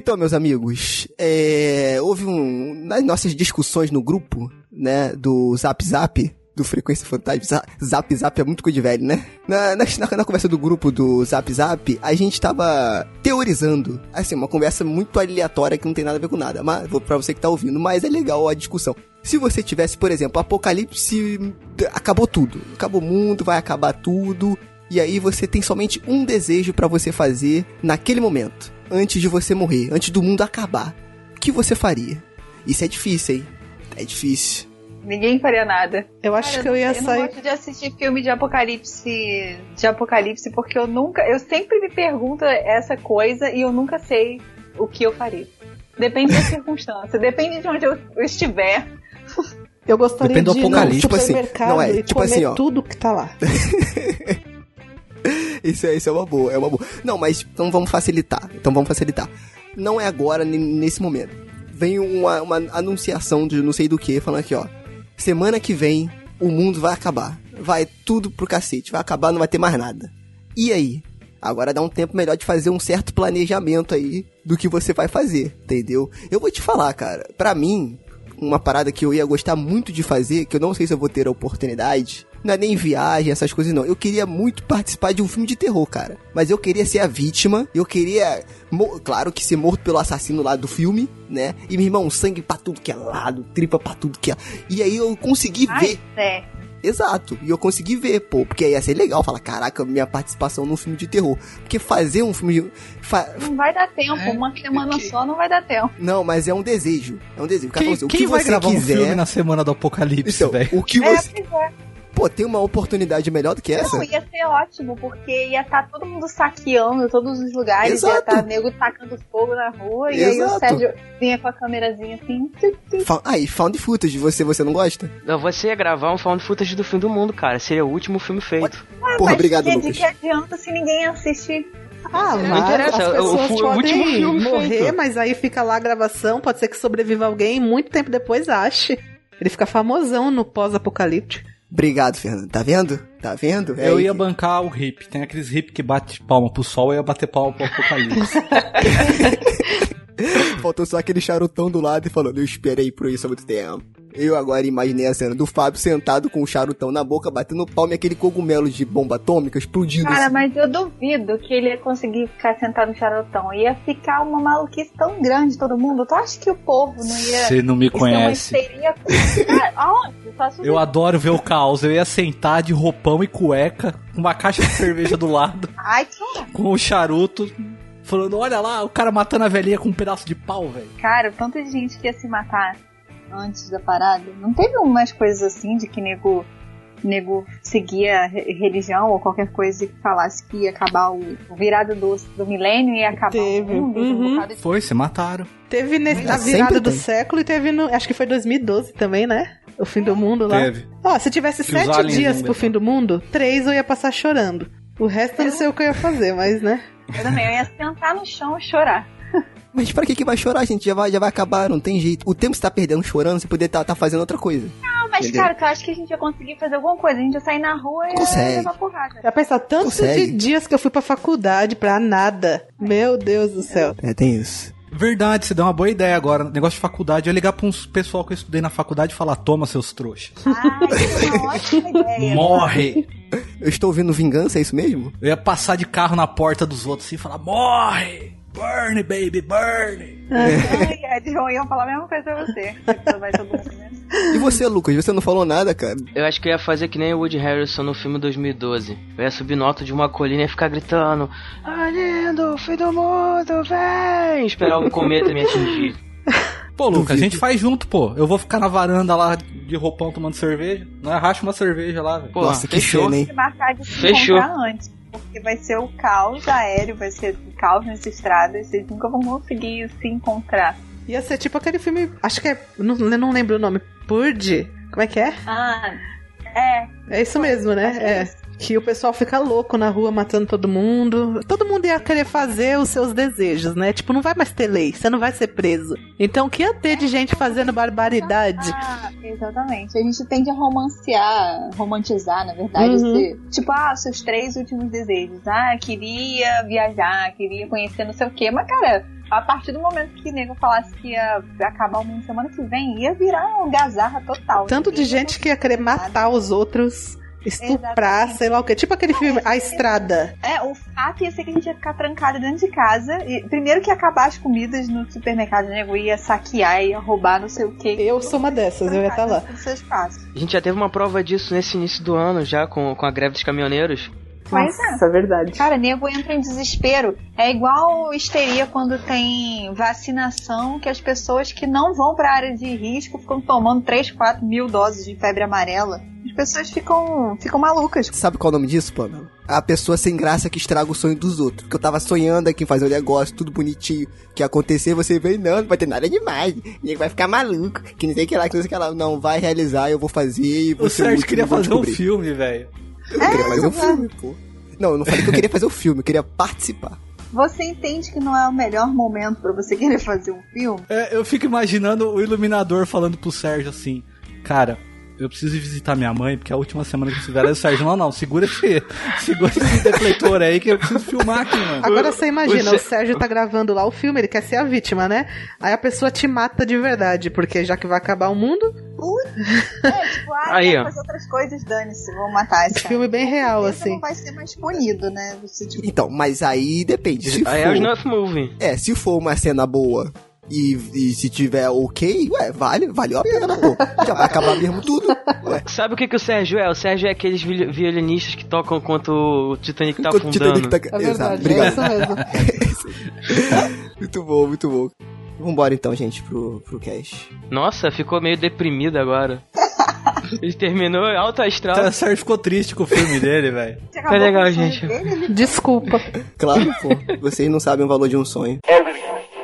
Então, meus amigos, é, houve um. Nas nossas discussões no grupo, né, do Zap Zap, do Frequência Fantasma, Zap Zap é muito coisa de velho, né? Na, na, na, conversa do grupo do Zap Zap, a gente tava teorizando, assim, uma conversa muito aleatória que não tem nada a ver com nada, mas pra você que tá ouvindo, mas é legal a discussão. Se você tivesse, por exemplo, apocalipse, acabou tudo, acabou o mundo, vai acabar tudo, e aí você tem somente um desejo para você fazer naquele momento antes de você morrer, antes do mundo acabar, o que você faria? Isso é difícil, hein? É difícil. Ninguém faria nada. Eu acho Cara, que eu ia eu sair. Eu não gosto de assistir filme de apocalipse, de apocalipse, porque eu nunca, eu sempre me pergunto essa coisa e eu nunca sei o que eu faria. Depende da circunstância, depende de onde eu estiver. Eu gostaria Depende de do apocalipse, tipo assim, não é, tipo assim, ó. tudo que tá lá. isso, é, isso é uma boa, é uma boa. Não, mas então vamos facilitar. Então vamos facilitar. Não é agora, nesse momento. Vem uma, uma anunciação de não sei do que, falando aqui, ó. Semana que vem, o mundo vai acabar. Vai tudo pro cacete. Vai acabar, não vai ter mais nada. E aí? Agora dá um tempo melhor de fazer um certo planejamento aí do que você vai fazer, entendeu? Eu vou te falar, cara. Pra mim, uma parada que eu ia gostar muito de fazer, que eu não sei se eu vou ter a oportunidade, não é nem viagem, essas coisas não. Eu queria muito participar de um filme de terror, cara. Mas eu queria ser a vítima, eu queria, claro que ser morto pelo assassino lá do filme, né? E meu irmão, sangue pra tudo que é lado, tripa pra tudo que é. E aí eu consegui Ai, ver. É. Exato. E eu consegui ver, pô, porque ia ser legal falar, caraca, minha participação num filme de terror. Porque fazer um filme de. Fa... Não vai dar tempo, é, uma semana que... só não vai dar tempo. Não, mas é um desejo. É um desejo. Quem, o quem que vai gravar quiser... um filme na semana do apocalipse, então, velho? O que é, você. É, Pô, tem uma oportunidade melhor do que essa? Não, ia ser ótimo, porque ia estar tá todo mundo saqueando todos os lugares, Exato. ia estar tá nego tacando fogo na rua, Exato. e aí o Sérgio vinha com a câmerazinha assim. Aí, found footage, você, você não gosta? Não, você ia gravar um found footage do fim do mundo, cara. Seria o último filme feito. Ah, Porra, obrigado, que, Lucas. De que adianta se ninguém assistir? Ah, mas não interessa. as pessoas o, o último filme morrer, feito. mas aí fica lá a gravação, pode ser que sobreviva alguém muito tempo depois ache. Ele fica famosão no pós-apocalíptico. Obrigado, Fernando. Tá vendo? Tá vendo? É eu ia bancar o hip. Tem aqueles hip que bate palma pro sol, eu ia bater palma pro apocalipse. Faltou só aquele charutão do lado e falando, eu esperei por isso há muito tempo. Eu agora imaginei a cena do Fábio sentado com o charutão na boca, batendo palma e aquele cogumelo de bomba atômica explodindo. Cara, assim. mas eu duvido que ele ia conseguir ficar sentado no charutão. Ia ficar uma maluquice tão grande todo mundo. Tu acha que o povo não ia. Você não me conhece. Cara, aonde? Eu adoro ver o caos. Eu ia sentar de roupão e cueca, com uma caixa de cerveja do lado. Ai, que Com o charuto falando, olha lá, o cara matando a velhinha com um pedaço de pau, velho. Cara, tanta gente que ia se matar antes da parada. Não teve umas coisas assim de que nego, nego seguia religião ou qualquer coisa que falasse que ia acabar o, o virado do, do milênio e ia acabar teve. o mundo? Uhum. Um Foi, se mataram. Teve nesse, na virada do século e teve no. Acho que foi 2012 também, né? O fim do mundo lá. Teve. Ó, se tivesse que sete dias pro fim do mundo, três eu ia passar chorando. O resto eu não sei o que eu ia fazer, mas né? Eu também, eu ia sentar no chão e chorar. Mas pra que, que vai chorar, gente? Já vai, já vai acabar, não tem jeito. O tempo que você tá perdendo chorando, você poderia estar tá, tá fazendo outra coisa. Não, mas entendeu? cara, eu acho que a gente ia conseguir fazer alguma coisa. A gente ia sair na rua e ia levar porrada. Já pensar tanto Consegue. de dias que eu fui pra faculdade pra nada. Meu Deus do céu. É, tem isso. Verdade, você deu uma boa ideia agora. Negócio de faculdade, eu ia ligar pra uns pessoal que eu estudei na faculdade e falar: toma, seus trouxas. Ah, é uma ótima ideia. Morre! Eu estou ouvindo vingança, é isso mesmo? Eu ia passar de carro na porta dos outros assim e falar: morre! Burn, baby, burn! Ai, Ed iam falar a mesma coisa pra você. Mundo e você, Lucas? Você não falou nada, cara? Eu acho que eu ia fazer que nem o Woody Harrison no filme 2012. Eu ia subir no alto de uma colina e ficar gritando: Ah, lindo, fim do mundo, vem! Esperar o cometa me atingir. Pô, Lucas, a gente faz junto, pô. Eu vou ficar na varanda lá de roupão tomando cerveja. Não é? Racha uma cerveja lá, velho. Nossa, que fechou. Cena, hein? Fechou. Antes, porque vai ser o caos aéreo, vai ser o caos nessa estrada e vocês nunca vão conseguir se encontrar. Ia ser tipo aquele filme. Acho que é. Não, não lembro o nome. Purge? Como é que é? Ah, é. É isso mesmo, né? É. Que o pessoal fica louco na rua matando todo mundo. Todo mundo ia querer fazer os seus desejos, né? Tipo, não vai mais ter lei, você não vai ser preso. Então, o que ia ter de gente fazendo barbaridade? Ah, exatamente. A gente tende a romancear, romantizar, na verdade. Uhum. Esse, tipo, ah, seus três últimos desejos. Ah, queria viajar, queria conhecer não sei o quê. Mas, cara, a partir do momento que o nego falasse que ia acabar o mundo semana que vem, ia virar uma gazarra total. Tanto de gente que ia querer matar os outros, estuprar, Exatamente. sei lá o quê. Tipo aquele filme A Estrada. É, o fato ia ser que a gente ia ficar trancado dentro de casa. E, primeiro que ia acabar as comidas no supermercado, nego ia saquear, ia roubar não sei o que. Eu sou uma dessas, eu ia estar lá. Seus passos. A gente já teve uma prova disso nesse início do ano, já com, com a greve dos caminhoneiros. Pois é. Nossa, é verdade. Cara, nego entra em desespero. É igual histeria quando tem vacinação, que as pessoas que não vão pra área de risco ficam tomando 3, 4 mil doses de febre amarela. As pessoas ficam, ficam malucas. Sabe qual é o nome disso, Pamela? A pessoa sem graça que estraga o sonho dos outros. Porque eu tava sonhando aqui em fazer um negócio, tudo bonitinho, que ia acontecer, você vem, não, não vai ter nada demais. E vai ficar maluco, que não sei o que lá, que não sei o que lá. Não, vai realizar, eu vou fazer e O você Sérgio queria fazer um filme, velho. Eu queria fazer um exato. filme, pô. Não, eu não falei que eu queria fazer o filme, eu queria participar. Você entende que não é o melhor momento pra você querer fazer um filme? É, eu fico imaginando o iluminador falando pro Sérgio assim, cara. Eu preciso ir visitar minha mãe, porque a última semana que eu estiver, aí o Sérgio, não, não, segura esse, segura esse defletor aí que eu preciso filmar aqui, mano. Agora você imagina, o o Sé- Sérgio tá gravando lá o filme, ele quer ser a vítima, né? Aí a pessoa te mata de verdade, porque já que vai acabar o mundo, É, tipo, ah, Aí, ó. fazer outras coisas, dane-se, vou matar esse cara. filme bem real, assim. não vai ser mais punido, né? Você, tipo, Então, mas aí depende. Se Aí é o snuff movie. é, se for uma cena boa e, e se tiver ok, ué, vale, valeu a pena, pô. Já vai acabar mesmo tudo. Ué, Sabe o que, que o Sérgio é? O Sérgio é aqueles vi- violinistas que tocam enquanto o Titanic tá enquanto o afundando. Titanic tá... É Exato, verdade, é obrigado. isso mesmo. muito bom, muito bom. Vambora então, gente, pro, pro cast. Nossa, ficou meio deprimido agora. Ele terminou alto astral. O Sérgio ficou triste com o filme dele, velho. acabou legal, o gente. dele, ele Desculpa. Claro, pô. Vocês não sabem o valor de um sonho.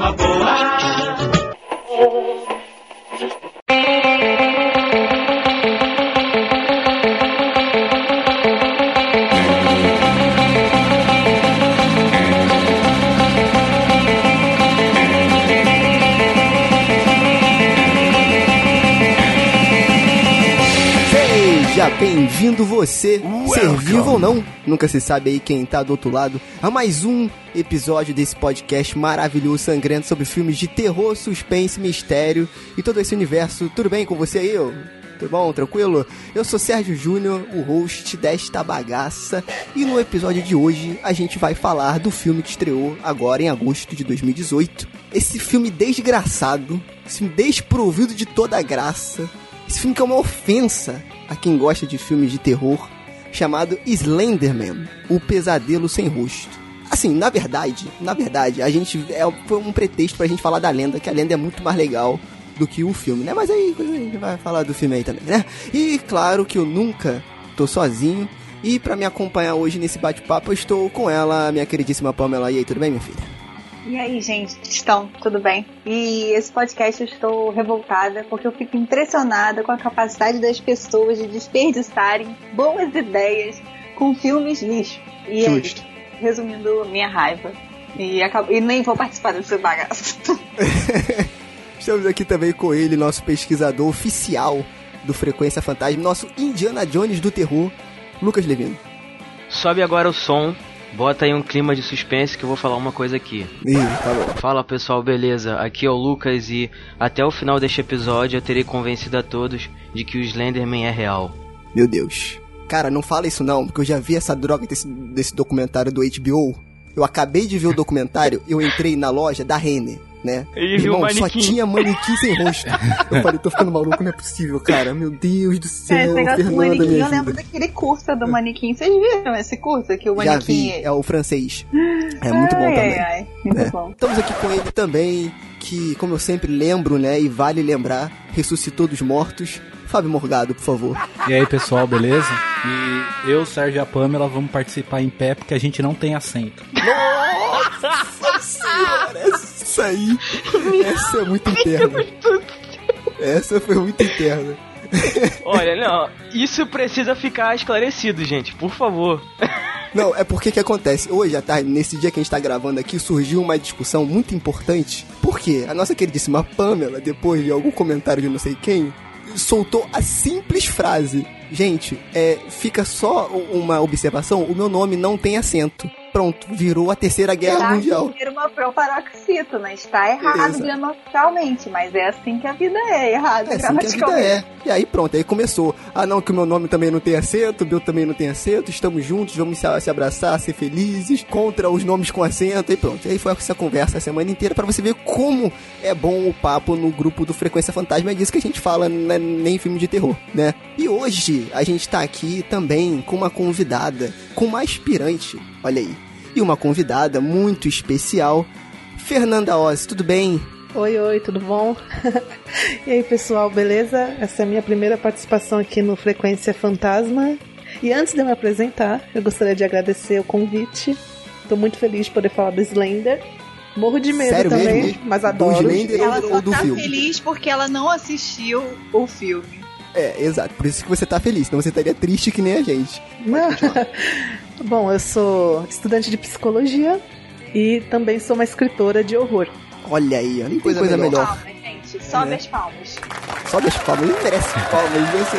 Seja bem-vindo você, ser vivo ou não, nunca se sabe aí quem tá do outro lado, a mais um episódio desse podcast maravilhoso, sangrento sobre filmes de terror, suspense, mistério e todo esse universo. Tudo bem com você aí? Tudo bom? Tranquilo? Eu sou Sérgio Júnior, o host desta bagaça, e no episódio de hoje a gente vai falar do filme que estreou agora em agosto de 2018. Esse filme desgraçado, esse filme desprovido de toda a graça, esse filme que é uma ofensa a quem gosta de filmes de terror, chamado Slenderman, o pesadelo sem rosto. Assim, na verdade, na verdade, a gente é foi um pretexto pra gente falar da lenda, que a lenda é muito mais legal do que o filme, né? Mas aí a gente vai falar do filme aí também, né? E claro que eu nunca tô sozinho. E pra me acompanhar hoje nesse bate-papo, eu estou com ela, minha queridíssima Pamela. E aí, tudo bem, minha filha? E aí, gente, estão? Tudo bem? E esse podcast eu estou revoltada porque eu fico impressionada com a capacidade das pessoas de desperdiçarem boas ideias com filmes lixo. E é Justo. isso. Resumindo, minha raiva. E, acabo- e nem vou participar desse bagaço. Estamos aqui também com ele, nosso pesquisador oficial do Frequência Fantasma, nosso Indiana Jones do terror, Lucas Levino. Sobe agora o som, bota aí um clima de suspense que eu vou falar uma coisa aqui. Ih, tá bom. Fala pessoal, beleza? Aqui é o Lucas e até o final deste episódio eu terei convencido a todos de que o Slenderman é real. Meu Deus. Cara, não fala isso não, porque eu já vi essa droga desse, desse documentário do HBO. Eu acabei de ver o documentário, eu entrei na loja da Renner, né? E viu Irmão, só manequim. tinha manequim sem rosto. Eu falei, tô ficando maluco, não é possível, cara. Meu Deus do É, céu, esse negócio do Fernanda, manequim, me eu lembro daquele curso do manequim. Vocês viram esse curso? Que o Já manequim. vi, é o francês. É muito bom ai, também. Ai, ai, muito É. bom. Estamos aqui com ele também, que, como eu sempre lembro, né, e vale lembrar, ressuscitou dos mortos. Fábio Morgado, por favor. E aí, pessoal, beleza? E eu, Sérgio e a Pamela vamos participar em pé porque a gente não tem assento. Senhora, essa aí. Essa é muito interna. Essa foi muito interna. Olha, não, isso precisa ficar esclarecido, gente, por favor. Não, é porque que acontece? Hoje à tarde, nesse dia que a gente tá gravando aqui, surgiu uma discussão muito importante. Porque a nossa queridíssima Pamela, depois de algum comentário de não sei quem, soltou a simples frase: Gente, é, fica só uma observação: o meu nome não tem acento. Pronto, virou a terceira guerra Tá, mundial. vira uma proparoxítona. Está errado Exato. gramaticalmente, mas é assim que a vida é, errado É assim que a vida é. E aí pronto, aí começou. Ah não, que o meu nome também não tem acento, o meu também não tem acento, estamos juntos, vamos se, abraçar, ser felizes, contra os nomes com acento, e pronto. E aí foi essa conversa a semana inteira pra você ver como é bom o papo no grupo do Frequência Fantasma, é disso que a gente fala, não é nem filme de terror, né? E hoje a gente tá aqui também com uma convidada, com uma aspirante, olha aí. E uma convidada muito especial, Fernanda Oz, tudo bem? Oi, oi, tudo bom? e aí, pessoal, beleza? Essa é a minha primeira participação aqui no Frequência Fantasma. E antes de eu me apresentar, eu gostaria de agradecer o convite. Tô muito feliz de poder falar do Slender. Morro de medo Sério também, mesmo? mas Do adoro. Slender Ela ou, só ou do tá filme? feliz porque ela não assistiu o filme. É, exato. Por isso que você tá feliz. Senão você estaria triste que nem a gente. Não. Bom, eu sou estudante de psicologia e também sou uma escritora de horror. Olha aí, ó. Não tem Coisa coisa, melhor. melhor. Palmas, gente. Sobe É. as palmas. Sobe as palmas. Ele merece palmas. Você...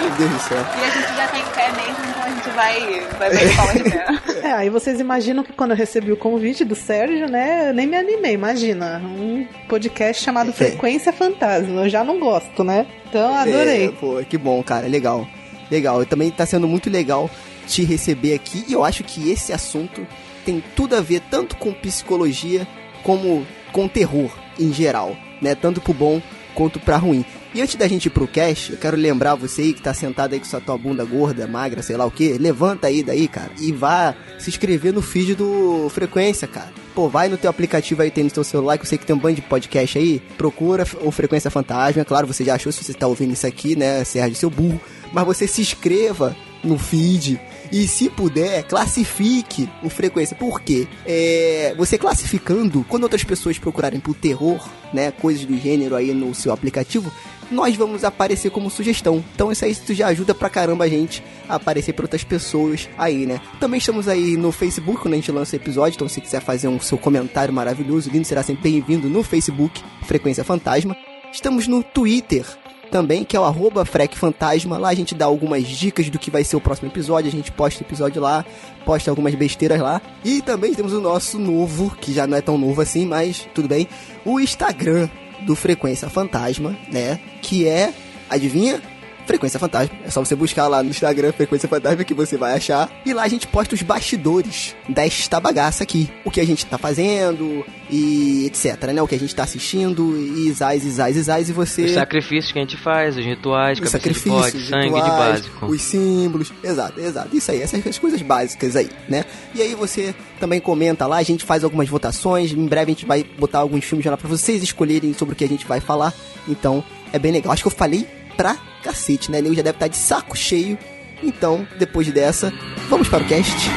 Meu Deus do céu. E a gente já tem pé mesmo, então a gente vai, vai ver palmas de. É, aí vocês imaginam que quando eu recebi o convite do Sérgio, né, eu nem me animei, imagina. Um podcast chamado É. Frequência Fantasma. Eu já não gosto, né? Então, adorei. É, pô, que bom, cara. Legal. Legal. E também tá sendo muito legal te receber aqui. E eu acho que esse assunto tem tudo a ver tanto com psicologia como com terror em geral, né? Tanto pro bom quanto pra ruim. E antes da gente ir pro cast, eu quero lembrar você aí que tá sentado aí com sua tua bunda gorda, magra, sei lá o que, levanta aí daí, cara, e vá se inscrever no feed do Frequência, cara. Pô, vai no teu aplicativo aí, tem no teu celular, que eu sei que tem um bando de podcast aí, procura o Frequência Fantasma, claro, você já achou se você tá ouvindo isso aqui, né, Sérgio, seu burro, mas você se inscreva no feed, e se puder, classifique o frequência. Por quê? É, você classificando, quando outras pessoas procurarem por terror, né, coisas do gênero aí no seu aplicativo, nós vamos aparecer como sugestão. Então isso aí isso já ajuda pra caramba a gente a aparecer pra outras pessoas aí, né? Também estamos aí no Facebook quando a gente lança episódio, então se quiser fazer um seu comentário maravilhoso, lindo, será sempre bem-vindo no Facebook, Frequência Fantasma. Estamos no Twitter, também, que é o arroba Frec Fantasma. Lá a gente dá algumas dicas do que vai ser o próximo episódio. A gente posta episódio lá, posta algumas besteiras lá. E também temos o nosso novo, que já não é tão novo assim, mas tudo bem. O Instagram do Frequência Fantasma, né? Que é, adivinha? Frequência Fantasma. É só você buscar lá no Instagram Frequência Fantasma que você vai achar. E lá a gente posta os bastidores desta bagaça aqui. O que a gente tá fazendo e etc, né? O que a gente tá assistindo e zais, e zais, e zais. E você... Os sacrifícios que a gente faz, os rituais, os cabeça de sacrifícios, bode, sangue de rituais, básico. os símbolos, exato, exato, isso aí, essas essas coisas básicas aí, né? E aí você também comenta lá, a gente faz algumas votações, em breve a gente vai botar alguns filmes lá pra vocês escolherem sobre o que a gente vai falar, então é bem legal. Acho que eu falei pra cacete, né? Nego já deve estar de saco cheio, então depois dessa, vamos para o cast.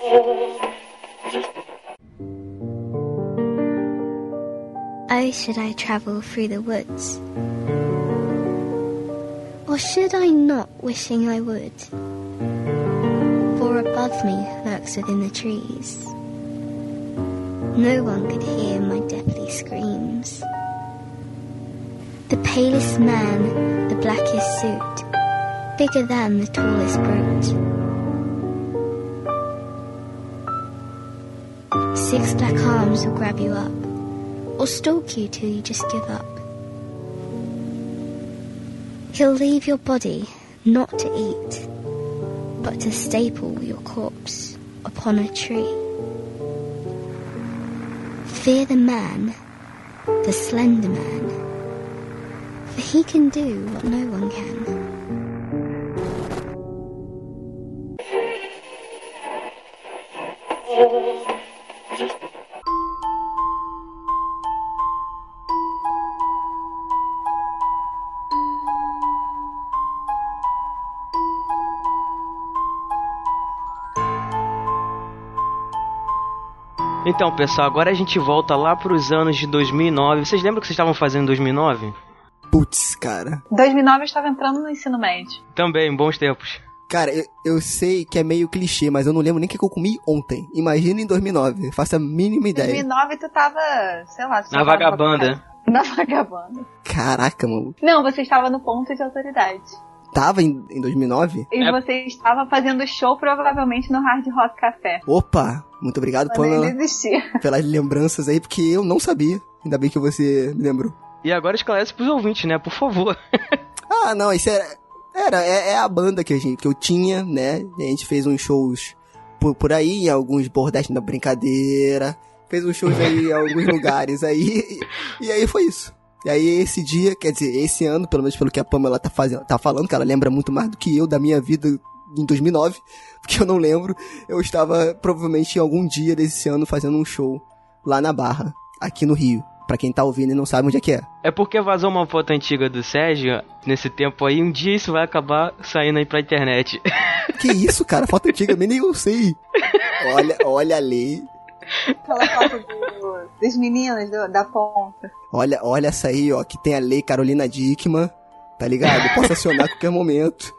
Oh, should I travel through the woods? Or should I not, wishing I would? For above me lurks within the trees. No one could hear my deathly screams. The palest man, the blackest suit, bigger than the tallest brute. Six black arms will grab you up or stalk you till you just give up. He'll leave your body not to eat, but to staple your corpse upon a tree. Fear the man, the slender man, for he can do what no one can. Então, pessoal, agora a gente volta lá pros anos de 2009. Vocês lembram o que vocês estavam fazendo em 2009? Putz, cara. 2009 eu estava entrando no ensino médio. Também, bons tempos. Cara, eu, eu sei que é meio clichê, mas eu não lembro nem o que eu comi ontem. Imagina em 2009. Faço a mínima Em ideia. 2009 tu tava, sei lá... tu Na tava vagabanda. Na vagabanda. Caraca, mano. Não, você estava no ponto de autoridade. Tava em, em 2009? E É. você estava fazendo show provavelmente no Hard Rock Café. Opa! Muito obrigado pela, pelas lembranças aí, porque eu não sabia. Ainda bem que você me lembrou. E agora esclarece pros ouvintes, né? Por favor. Ah, não, isso era. Era, é, é a banda que, a gente, que eu tinha, né? A gente fez uns shows por, por aí, em alguns bordéis da brincadeira. Fez uns shows aí em alguns lugares aí. E, e aí foi isso. E aí esse dia, quer dizer, esse ano, pelo menos pelo que a Pamela tá, fazendo, tá falando, que ela lembra muito mais do que eu da minha vida em 2009, porque eu não lembro, eu estava provavelmente em algum dia desse ano fazendo um show lá na Barra, aqui no Rio. Pra quem tá ouvindo e não sabe onde é que é. É porque vazou uma foto antiga do Sérgio nesse tempo aí. Um dia isso vai acabar saindo aí pra internet. Que isso, cara? Foto antiga, nem eu sei. Olha, olha a lei. Aquela foto do, dos meninos do- da ponta. Olha, olha essa aí, ó, que tem a lei Carolina Dickman, tá ligado? Posso acionar a qualquer momento.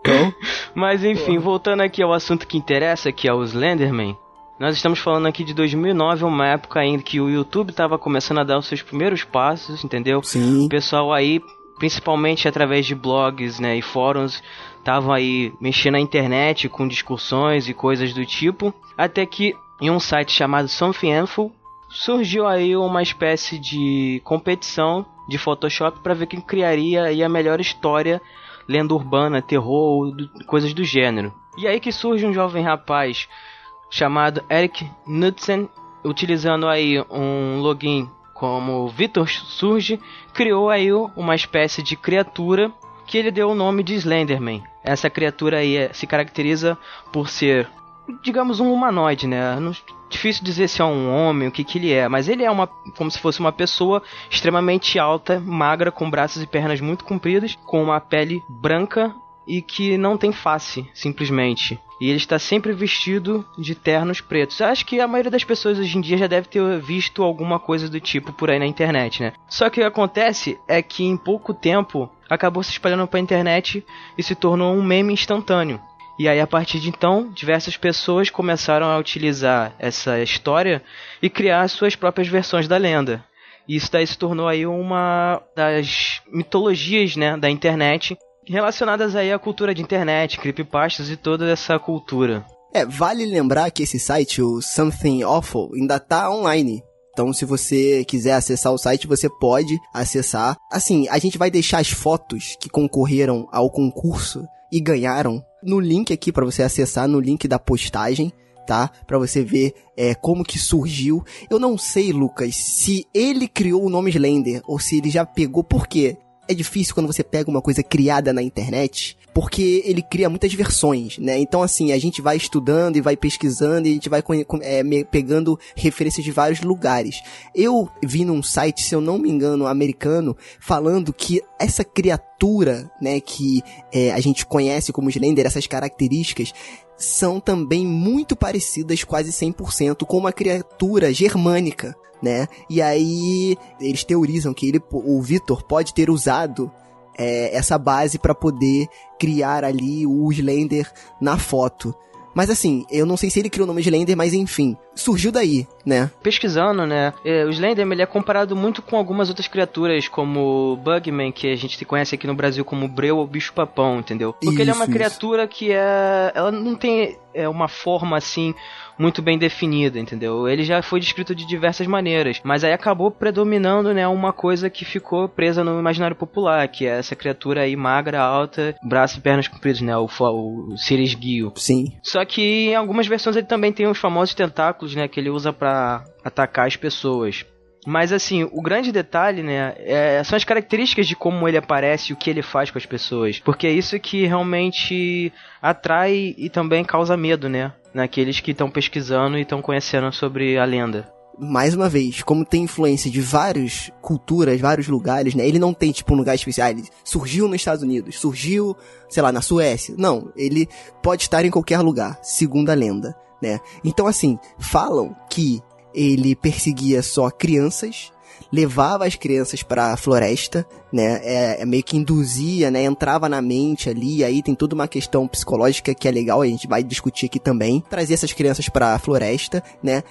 Então, Mas enfim, voltando aqui ao assunto que interessa, que é o Slenderman. Nós estamos falando aqui de 2009, uma época ainda que o YouTube estava começando a dar os seus primeiros passos, entendeu? sim. O pessoal aí, principalmente através de blogs né, e fóruns, estavam aí mexendo na internet com discussões e coisas do tipo. Até que em um site chamado Something surgiu aí uma espécie de competição de Photoshop para ver quem criaria a melhor história, lenda urbana, terror, coisas do gênero. E aí que surge um jovem rapaz chamado Eric Knudsen, utilizando aí um login como Vitor Surge, criou aí uma espécie de criatura que ele deu o nome de Slenderman. Essa criatura aí é- se caracteriza por ser, digamos, um humanoide, né? Não- difícil dizer se é um homem, o que que ele é, mas ele é uma como se fosse uma pessoa extremamente alta, magra, com braços e pernas muito compridas, com uma pele branca e que não tem face, simplesmente. E ele está sempre vestido de ternos pretos. Acho que a maioria das pessoas hoje em dia já deve ter visto alguma coisa do tipo por aí na internet, né? Só que o que acontece é que em pouco tempo acabou se espalhando para a internet e se tornou um meme instantâneo. E aí, a partir de então, diversas pessoas começaram a utilizar essa história e criar suas próprias versões da lenda. E isso daí se tornou aí uma das mitologias, né, da internet, relacionadas aí à cultura de internet, creepypastas e toda essa cultura. É, vale lembrar que esse site, o Something Awful, ainda tá online. Então, se você quiser acessar o site, você pode acessar. Assim, a gente vai deixar as fotos que concorreram ao concurso e ganharam no link aqui para você acessar, no link da postagem, tá? Para você ver é, como que surgiu. Eu não sei, Lucas, se ele criou o nome Slender ou se ele já pegou. Por quê? É difícil quando você pega uma coisa criada na internet, porque ele cria muitas versões, né? Então, assim, a gente vai estudando e vai pesquisando e a gente vai é, pegando referências de vários lugares. Eu vi num site, se eu não me engano, americano, falando que essa criatura, né, que é, a gente conhece como Slender, essas características, são também muito parecidas, quase 100%, com uma criatura germânica, né? E aí eles teorizam que ele, o Vitor pode ter usado é, essa base para poder criar ali o Slender na foto. Mas assim, eu não sei se ele criou o nome Slender, mas enfim, surgiu daí, né? Pesquisando, né, é, o Slenderman ele é comparado muito com algumas outras criaturas, como o Bugman, que a gente conhece aqui no Brasil como Breu ou Bicho-Papão, entendeu? Porque ele é uma Isso, isso. criatura que é... ela não tem é, uma forma, assim, muito bem definida, entendeu? Ele já foi descrito de diversas maneiras, mas aí acabou predominando, né, uma coisa que ficou presa no imaginário popular, que é essa criatura aí magra, alta, braços e pernas compridos, né, o, o Sirius Gil. Sim. Só que em algumas versões ele também tem os famosos tentáculos, né, que ele usa pra atacar as pessoas. Mas assim, o grande detalhe, né, é- são as características de como ele aparece e o que ele faz com as pessoas. Porque é isso que realmente atrai e também causa medo, né, naqueles que estão pesquisando e estão conhecendo sobre a lenda. mais uma vez, como tem influência de várias culturas, vários lugares, né? Ele não tem, tipo, um lugar especial. Ele surgiu nos Estados Unidos, surgiu, sei lá, na Suécia. Não, ele pode estar em qualquer lugar, segundo a lenda, né? Então, assim, falam que ele perseguia só crianças, levava as crianças para a floresta, né? É, é meio que induzia, né? Entrava na mente ali, aí tem toda uma questão psicológica que é legal, a gente vai discutir aqui também. Trazia essas crianças para a floresta, né?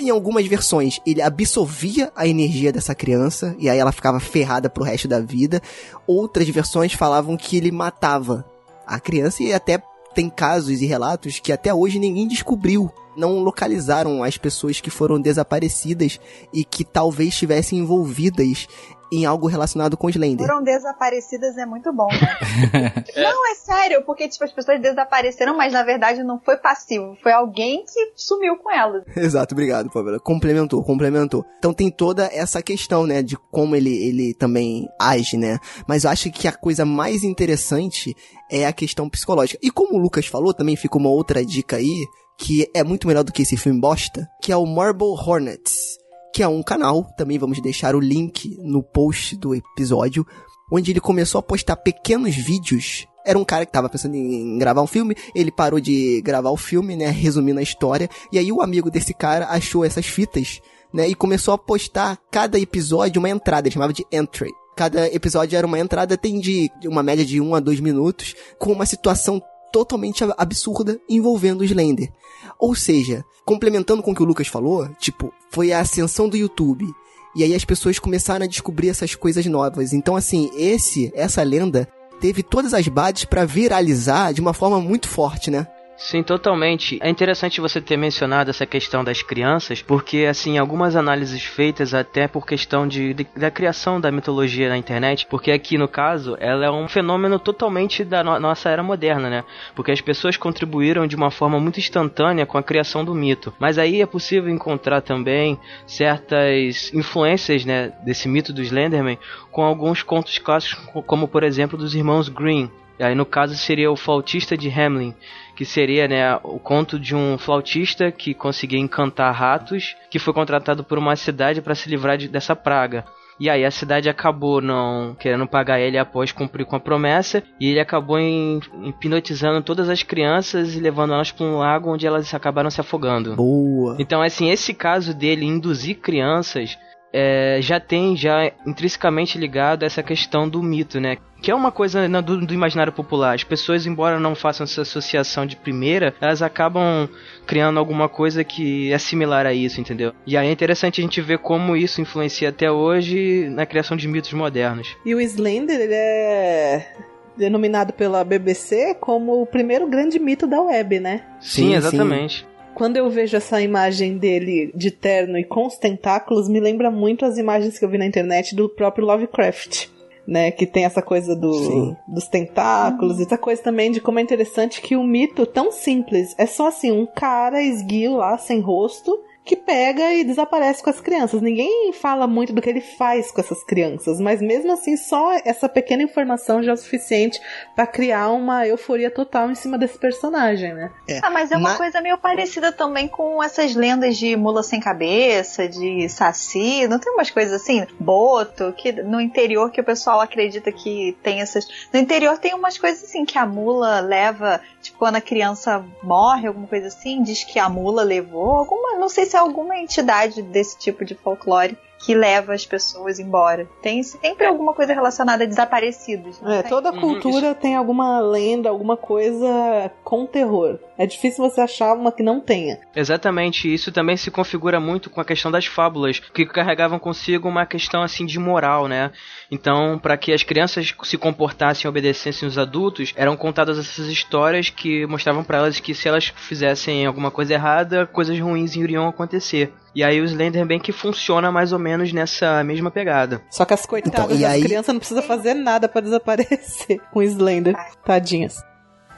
Em algumas versões, ele absorvia a energia dessa criança e aí ela ficava ferrada pro resto da vida. Outras versões falavam que ele matava a criança e até tem casos e relatos que até hoje ninguém descobriu. Não localizaram as pessoas que foram desaparecidas e que talvez estivessem envolvidas em algo relacionado com Slender. Foram desaparecidas é muito bom, né? não, é sério, porque tipo, as pessoas desapareceram, mas na verdade não foi passivo, foi alguém que sumiu com elas. Exato, obrigado, Pamela. Complementou, complementou. Então tem toda essa questão, né, de como ele, ele também age, né? Mas eu acho que a coisa mais interessante é a questão psicológica. E como o Lucas falou, também fica uma outra dica aí, que é muito melhor do que esse filme bosta, que é o Marble Hornets que é um canal, também vamos deixar o link no post do episódio, onde ele começou a postar pequenos vídeos. Era um cara que tava pensando em gravar um filme, ele parou de gravar o filme, né, resumindo a história, e aí o amigo desse cara achou essas fitas, né, e começou a postar cada episódio uma entrada, ele chamava de entry. Cada episódio era uma entrada, tem de uma média de 1 a 2 minutos, com uma situação totalmente absurda envolvendo o Slender. Ou seja, complementando com o que o Lucas falou, tipo, foi a ascensão do YouTube. E aí as pessoas começaram a descobrir essas coisas novas. Então, assim, esse, essa lenda teve todas as bases para viralizar de uma forma muito forte, né? Sim, totalmente. É interessante você ter mencionado essa questão das crianças, porque assim, algumas análises feitas até por questão de, de, da criação da mitologia na internet, porque aqui no caso, ela é um fenômeno totalmente da no nossa era moderna, né? Porque as pessoas contribuíram de uma forma muito instantânea com a criação do mito. Mas aí é possível encontrar também certas influências, né, desse mito do Slenderman com alguns contos clássicos, como por exemplo dos irmãos Green. Aí no caso seria o Flautista de Hamlin, que seria né, o conto de um flautista que conseguia encantar ratos, que foi contratado por uma cidade para se livrar de, dessa praga. E aí a cidade acabou não querendo pagar ele após cumprir com a promessa, e ele acabou hipnotizando todas as crianças e levando elas para um lago onde elas acabaram se afogando. Boa. Então assim, esse caso dele induzir crianças é, já tem já intrinsecamente ligado a essa questão do mito, né? Que é uma coisa né, do, do, imaginário popular. As pessoas, embora não façam essa associação de primeira, elas acabam criando alguma coisa que é similar a isso, entendeu? E aí é interessante a gente ver como isso influencia até hoje na criação de mitos modernos. E o Slender, ele é denominado pela BBC como o primeiro grande mito da web, né? Sim, sim exatamente. Sim. Quando eu vejo essa imagem dele de terno e com os tentáculos, me lembra muito as imagens que eu vi na internet do próprio Lovecraft. Né, que tem essa coisa do, dos tentáculos, essa coisa também de como é interessante que o mito tão simples é só assim, um cara esguio lá, sem rosto, que pega e desaparece com as crianças. Ninguém fala muito do que ele faz com essas crianças, mas mesmo assim, só essa pequena informação já é o suficiente para criar uma euforia total em cima desse personagem, né? É. Ah, mas é uma coisa meio parecida também com essas lendas de mula sem cabeça, de saci, não tem umas coisas assim, boto, que no interior que o pessoal acredita que tem essas. No interior tem umas coisas assim que a mula leva, tipo, quando a criança morre, alguma coisa assim, diz que a mula levou, alguma, não sei se alguma entidade desse tipo de folclore que leva as pessoas embora. Tem sempre alguma coisa relacionada a desaparecidos. É, toda uhum, cultura uhum. tem alguma lenda, alguma coisa com terror. É difícil você achar uma que não tenha. Exatamente, isso também se configura muito com a questão das fábulas, que carregavam consigo uma questão assim de moral, né? Então, para que as crianças se comportassem e obedecessem os adultos, eram contadas essas histórias que mostravam para elas que se elas fizessem alguma coisa errada, coisas ruins iriam acontecer. E aí o Slenderman que funciona mais ou menos nessa mesma pegada. Só que as coitadas então, das aí... crianças não precisam fazer nada para desaparecer com o Slender. Tadinhas.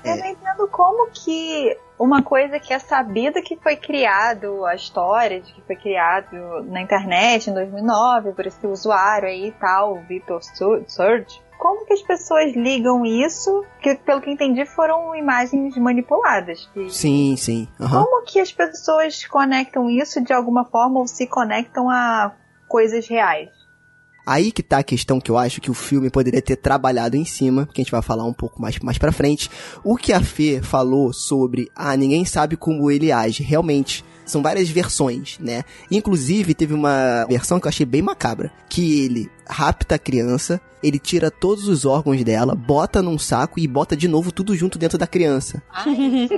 Eu não entendo como que uma coisa que é sabida que foi criado, a história de que foi criado na internet em 2009 por esse usuário aí e tal, o Victor Surge, como que as pessoas ligam isso? Que pelo que entendi foram imagens manipuladas. Sim, sim. Uhum. Como que as pessoas conectam isso de alguma forma ou se conectam a coisas reais? Aí que tá a questão que eu acho que o filme poderia ter trabalhado em cima, que a gente vai falar um pouco mais, mais pra frente. O que a Fê falou sobre, ah, ninguém sabe como ele age, realmente. São várias versões, né? Inclusive, teve uma versão que eu achei bem macabra. Que ele rapta a criança, ele tira todos os órgãos dela, bota num saco e bota de novo tudo junto dentro da criança. Ai.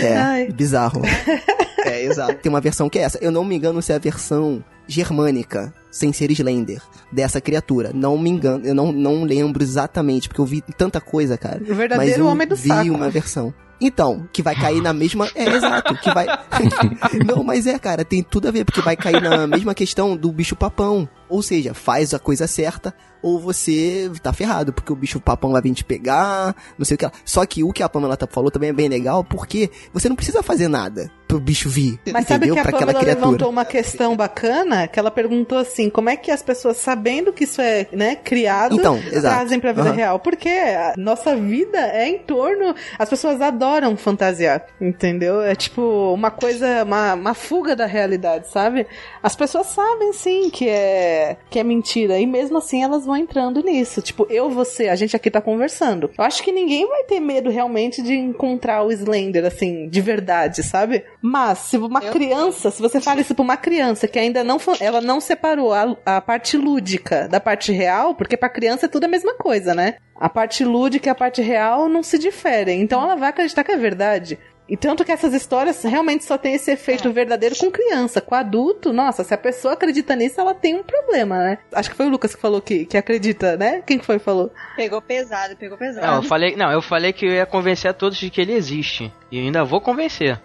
É, Ai. bizarro. é, exato. Tem uma versão que é essa. Eu não me engano se é a versão germânica, sem ser Slender, dessa criatura. Não me engano, eu não, não lembro exatamente, porque eu vi tanta coisa, cara. O verdadeiro Mas eu homem do vi saco. uma versão. Então, que vai cair na mesma. É, exato, que vai. Não, mas é, cara, tem tudo a ver, porque vai cair na mesma questão do bicho papão. Ou seja, faz a coisa certa, ou você tá ferrado, porque o bicho papão vai vir te pegar, não sei o que lá. Só que o que a Pamela tá- falou também é bem legal, porque você não precisa fazer nada pro bicho vir. Mas sabe entendeu? que a pra Pamela levantou uma questão bacana, que ela perguntou assim, como é que as pessoas, sabendo que isso é, né, criado, Então, exato. trazem pra vida Aham. real? Porque a nossa vida é em torno, as pessoas adoram fantasiar, entendeu? É tipo uma coisa, uma, uma fuga da realidade, sabe? As pessoas sabem sim que é, que é mentira, e mesmo assim elas vão entrando nisso. Tipo, eu, você, a gente aqui tá conversando. Eu acho que ninguém vai ter medo realmente de encontrar o Slender, assim, de verdade, sabe? Mas, se uma Eu- criança, se você fala isso pra uma criança que ainda não, ela não separou a, a parte lúdica da parte real, porque pra criança é tudo a mesma coisa, né? A parte lúdica e a parte real não se diferem. Então ela vai acreditar que é verdade. E tanto que essas histórias realmente só tem esse efeito verdadeiro com criança. Com adulto, nossa, se a pessoa acredita nisso, ela tem um problema, né? Acho que foi o Lucas que falou que, que acredita, né? Quem que foi que falou? Pegou pesado, pegou pesado. Não, eu falei, não, eu falei que eu ia convencer a todos de que ele existe. E ainda vou convencer.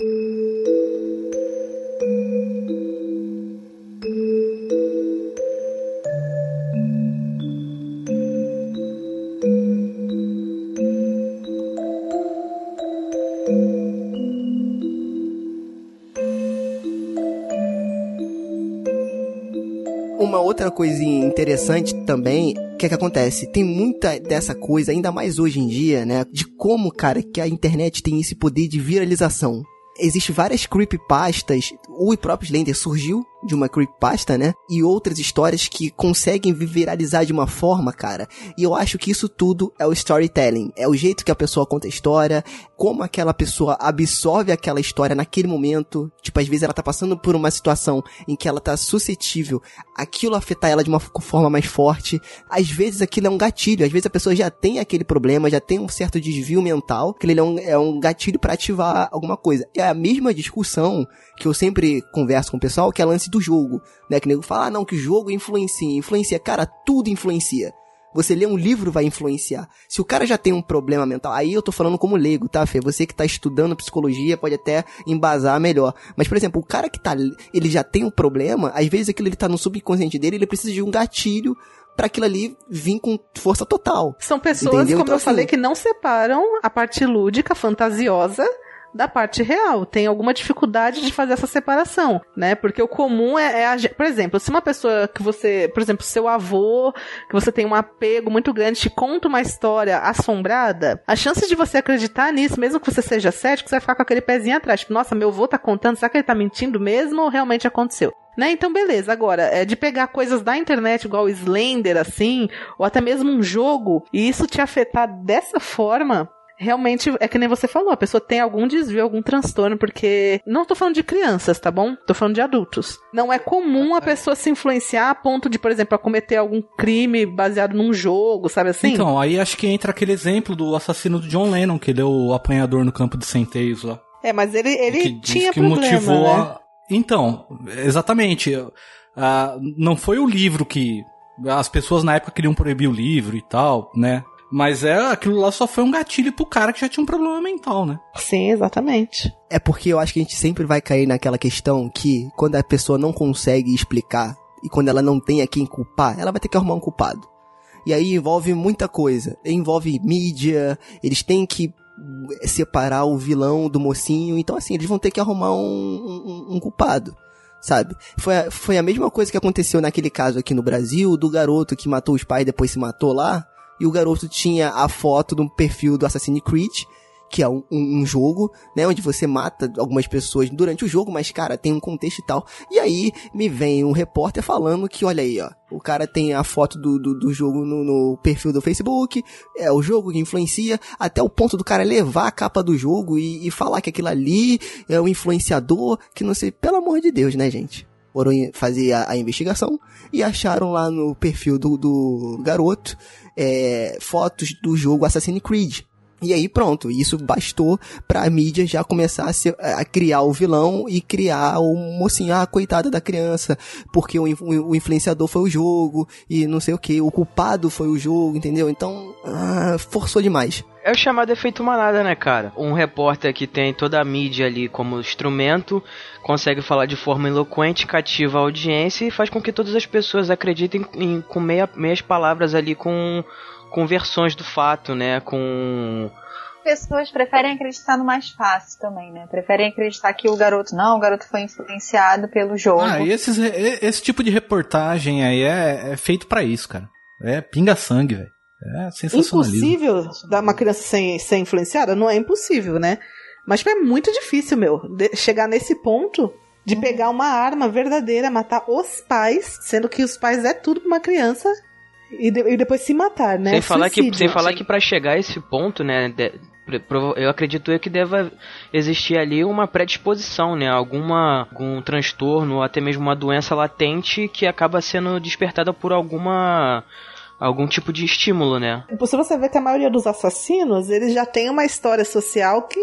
Uma outra coisinha interessante também, o que é que acontece? Tem muita dessa coisa, ainda mais hoje em dia, né? De como, cara, que a internet tem esse poder de viralização. Existem várias creepypastas, o próprio Slender surgiu de uma creepypasta, né? E outras histórias que conseguem viralizar de uma forma, cara. E eu acho que isso tudo é o storytelling. É o jeito que a pessoa conta a história, como aquela pessoa absorve aquela história naquele momento. Tipo, às vezes ela tá passando por uma situação em que ela tá suscetível aquilo afetar ela de uma forma mais forte. Às vezes aquilo é um gatilho, às vezes a pessoa já tem aquele problema, já tem um certo desvio mental, que ele é um, é um gatilho pra ativar alguma coisa. É a mesma discussão que eu sempre converso com o pessoal, que é lance do jogo, né? Que o nego fala, ah, não, que o jogo influencia, influencia. Cara, tudo influencia. Você lê um livro vai influenciar. Se o cara já tem um problema mental, aí eu tô falando como leigo, tá, Fê? Você que tá estudando psicologia pode até embasar melhor. Mas, por exemplo, o cara que tá, ele já tem um problema, às vezes aquilo ele tá no subconsciente dele, ele precisa de um gatilho pra aquilo ali vir com força total. São pessoas, Entendeu? como Então, eu assim- falei, que não separam a parte lúdica, fantasiosa, da parte real. Tem alguma dificuldade de fazer essa separação, né? Porque o comum é, é a por exemplo, se uma pessoa que você, por exemplo, seu avô, que você tem um apego muito grande, te conta uma história assombrada, a chance de você acreditar nisso, mesmo que você seja cético, você vai ficar com aquele pezinho atrás. Tipo, nossa, meu avô tá contando, será que ele tá mentindo mesmo ou realmente aconteceu? Né? Então, beleza. Agora, é de pegar coisas da internet, igual Slender, assim, ou até mesmo um jogo, e isso te afetar dessa forma, realmente é que nem você falou, a pessoa tem algum desvio, algum transtorno, porque. Não tô falando de crianças, tá bom? Tô falando de adultos. Não é comum a pessoa se influenciar a ponto de, por exemplo, a cometer algum crime baseado num jogo, sabe assim? Então, aí acho que entra aquele exemplo do assassino do John Lennon, que ele é o apanhador no campo de centeios lá. É, mas ele, ele que tinha que problema, motivou né? a... Então, exatamente. Ah, não foi o livro que. As pessoas na época queriam proibir o livro e tal, né? Mas é aquilo lá só foi um gatilho pro cara que já tinha um problema mental, né? Sim, exatamente. É porque eu acho que a gente sempre vai cair naquela questão que quando a pessoa não consegue explicar e quando ela não tem a quem culpar, ela vai ter que arrumar um culpado. E aí envolve muita coisa. Envolve mídia, eles têm que eh, separar o vilão do mocinho. Então, assim, eles vão ter que arrumar um, um- um culpado. Sabe? Foi a, foi a mesma coisa que aconteceu naquele caso aqui no Brasil, do garoto que matou os pais e depois se matou lá. E o garoto tinha a foto do perfil do Assassin's Creed que é um, um, um jogo, né? Onde você mata algumas pessoas durante o jogo, mas, cara, tem um contexto e tal. E aí me vem um repórter falando que, olha aí, ó, o cara tem a foto do, do, do jogo no, no perfil do Facebook, é o jogo que influencia, até o ponto do cara levar a capa do jogo e, e falar que aquilo ali é o influenciador, que não sei, pelo amor de Deus, né, gente? Foram fazer a, a investigação e acharam lá no perfil do, do garoto é, fotos do jogo Assassin's Creed. E aí pronto, isso bastou pra mídia já começar a, se- a criar o vilão e criar o mocinho, ah, coitada da criança, porque o, o influenciador foi o jogo e não sei o que, o culpado foi o jogo, entendeu? Então, ah, forçou demais. É o chamado efeito manada, né, cara? Um repórter que tem toda a mídia ali como instrumento, consegue falar de forma eloquente, cativa a audiência e faz com que todas as pessoas acreditem em, com meia, meias palavras ali com, com versões do fato, né? Com. Pessoas preferem acreditar no mais fácil também, né? Preferem acreditar que o garoto não, o garoto foi influenciado pelo jogo. Ah, e esses, esse tipo de reportagem aí é, é feito pra isso, cara. É pinga sangue, velho. É sensacionalismo. Impossível dar uma criança sem ser influenciada? Não é impossível, né? Mas tipo, é muito difícil, meu, de- chegar nesse ponto de pegar uma arma verdadeira, matar os pais, sendo que os pais é tudo pra uma criança, e, de- e depois se matar, né? sem falar que, Suicídio. sem falar que para chegar a esse ponto, né? de- eu acredito eu que deva existir ali uma predisposição, né? Alguma algum transtorno ou até mesmo uma doença latente que acaba sendo despertada por alguma algum tipo de estímulo, né? Se você vê que a maioria dos assassinos, eles já tem uma história social que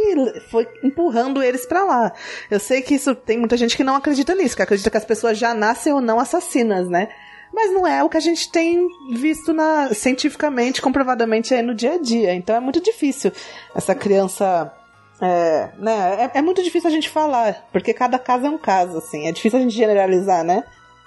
foi empurrando eles pra lá. Eu sei que isso tem muita gente que não acredita nisso, que acredita que as pessoas já nascem ou não assassinas, né? Mas não é o que a gente tem visto na, cientificamente, comprovadamente aí no dia a dia. Então é muito difícil essa criança. É, né, é, é muito difícil a gente falar, porque cada caso é um caso, assim. É difícil a gente generalizar, né?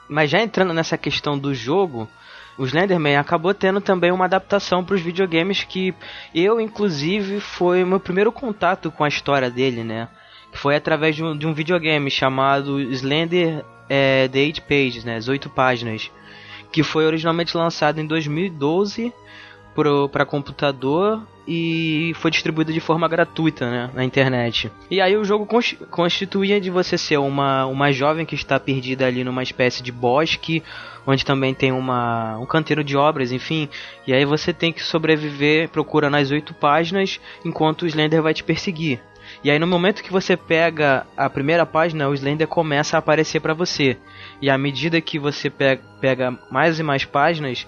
Mas já entrando nessa questão do jogo, o Slenderman acabou tendo também uma adaptação para os videogames que eu, inclusive, foi meu primeiro contato com a história dele, né? Foi através de um, de um videogame chamado Slender é, The Eight Pages, né? As oito páginas. Que foi originalmente lançado em 2012 para computador e foi distribuído de forma gratuita né, na internet. E aí o jogo cons- constituía de você ser uma, uma jovem que está perdida ali numa espécie de bosque, onde também tem uma, um canteiro de obras, enfim. E aí você tem que sobreviver procurando as oito páginas enquanto o Slender vai te perseguir. E aí no momento que você pega a primeira página, o Slender começa a aparecer para você. E à medida que você pe- pega mais e mais páginas,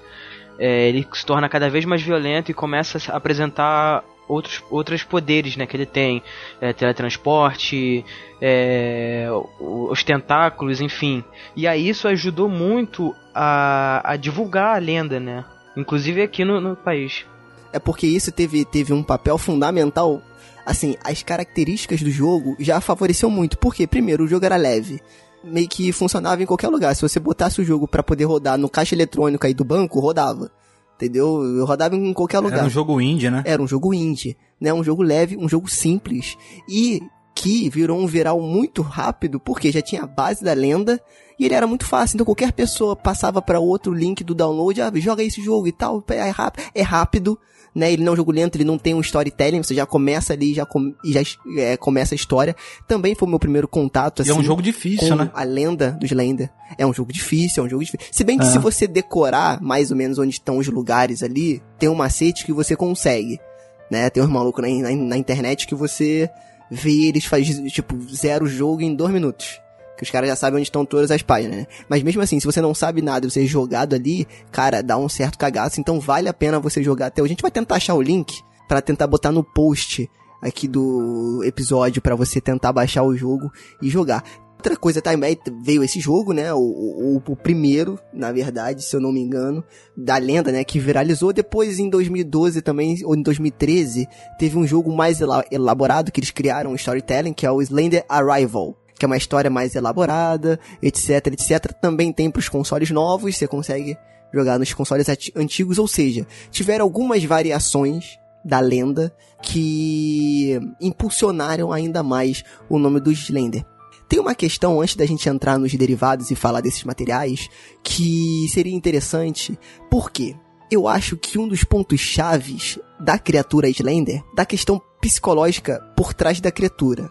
é, ele se torna cada vez mais violento e começa a apresentar outros, outros poderes né, que ele tem. É, teletransporte, é, os tentáculos, enfim. E aí isso ajudou muito a, a divulgar a lenda, né? Inclusive aqui no, no país. É porque isso teve, teve um papel fundamental. Assim, as características do jogo já favoreciam muito. Porque, primeiro, o jogo era leve. Meio que funcionava em qualquer lugar. Se você botasse o jogo pra poder rodar no caixa eletrônico aí do banco, rodava. Entendeu? Eu rodava em qualquer lugar. Era um jogo indie, né? Era um jogo indie, né? Um jogo leve, um jogo simples. E que virou um viral muito rápido, porque já tinha a base da lenda e ele era muito fácil. Então qualquer pessoa passava para outro link do download, ah, joga esse jogo e tal, é rápido, é rápido né? Ele não é um jogo lento, ele não tem um storytelling, você já começa ali já com, e já é, começa a história. Também foi o meu primeiro contato, E assim. é um jogo difícil, né? a lenda do Slender. É um jogo difícil, é um jogo difícil. Se bem que É. se você decorar mais ou menos onde estão os lugares ali, tem um macete que você consegue. Né? Tem uns malucos na, na, na internet que você vê eles faz tipo zero jogo em dois minutos. Que os caras já sabem onde estão todas as páginas, né? Mas mesmo assim, se você não sabe nada e você é jogado ali, cara, dá um certo cagaço. Então vale a pena você jogar até hoje. A gente vai tentar achar o link pra tentar botar no post aqui do episódio pra você tentar baixar o jogo e jogar. Outra coisa também veio esse jogo, né? O, o, o primeiro, na verdade, se eu não me engano, da lenda, né? Que viralizou. Depois, em 2012 também, ou em 2013, teve um jogo mais ela- elaborado que eles criaram um storytelling, que é o Slender Arrival. Que é uma história mais elaborada, etc, etc. Também tem pros consoles novos, você consegue jogar nos consoles antigos, ou seja, tiveram algumas variações da lenda que impulsionaram ainda mais o nome do Slender. Tem uma questão antes da gente entrar nos derivados e falar desses materiais que seria interessante. Por quê? Eu acho que um dos pontos chaves da criatura Slender, da questão psicológica por trás da criatura.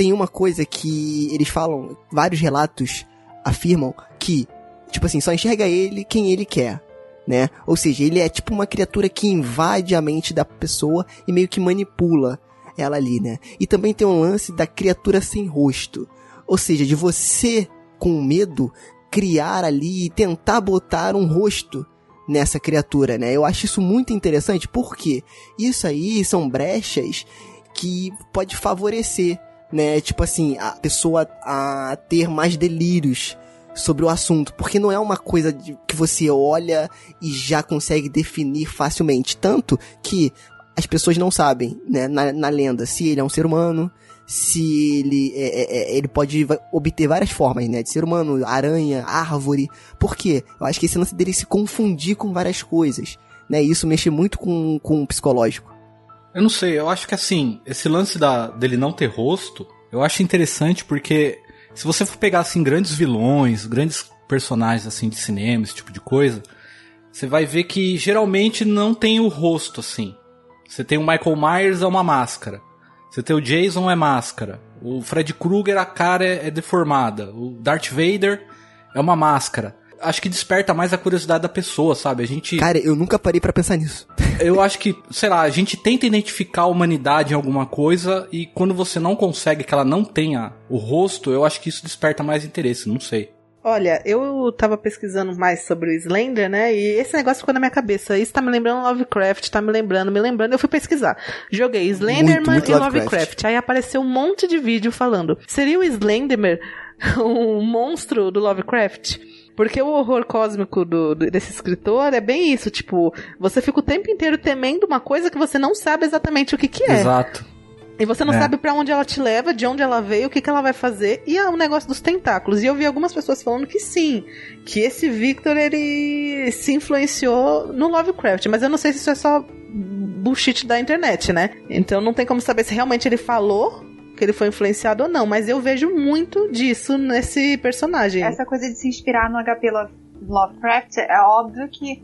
Tem uma coisa que eles falam, vários relatos afirmam que, tipo assim, só enxerga ele quem ele quer, né? Ou seja, ele é tipo uma criatura que invade a mente da pessoa e meio que manipula ela ali, né? E também tem um lance da criatura sem rosto. Ou seja, de você, com medo, criar ali e tentar botar um rosto nessa criatura, né? Eu acho isso muito interessante, porque isso aí são brechas que pode favorecer, né? Tipo assim, a pessoa a ter mais delírios sobre o assunto, porque não é uma coisa de, que você olha e já consegue definir facilmente, tanto que as pessoas não sabem, né, na, na lenda, se ele é um ser humano, se ele é, é, é, ele pode obter várias formas, né, de ser humano, aranha, árvore. Por quê? Eu acho que esse lance dele se confundir com várias coisas, né, isso mexe muito com, com o psicológico. Eu não sei, eu acho que assim, esse lance da, dele não ter rosto, eu acho interessante porque se você for pegar assim grandes vilões, grandes personagens assim de cinema, esse tipo de coisa, você vai ver que geralmente não tem o rosto assim. Você tem o Michael Myers é uma máscara. Você tem o Jason é máscara. O Fred Krueger a cara é, é deformada. O Darth Vader é uma máscara. Acho que desperta mais a curiosidade da pessoa, sabe? A gente Cara, eu nunca parei pra pensar nisso. eu acho que, sei lá, a gente tenta identificar a humanidade em alguma coisa e quando você não consegue que ela não tenha o rosto, eu acho que isso desperta mais interesse, não sei. Olha, eu tava pesquisando mais sobre o Slender, né? E esse negócio ficou na minha cabeça. Isso tá me lembrando Lovecraft, tá me lembrando, me lembrando. Eu fui pesquisar. Joguei Slenderman muito e Lovecraft. Lovecraft. Aí apareceu um monte de vídeo falando. Seria o Slenderman um monstro do Lovecraft? Porque o horror cósmico do, do- desse escritor é bem isso, tipo, você fica o tempo inteiro temendo uma coisa que você não sabe exatamente o que que é. Exato. E você não É. sabe pra onde ela te leva, de onde ela veio, o que, que ela vai fazer. E é o negócio dos tentáculos. E eu vi algumas pessoas falando que sim, que esse Victor ele se influenciou no Lovecraft. Mas eu não sei se isso é só bullshit da internet, né? Então não tem como saber se realmente ele falou que ele foi influenciado ou não. Mas eu vejo muito disso nesse personagem. Essa coisa de se inspirar no HP Love- Lovecraft, é óbvio que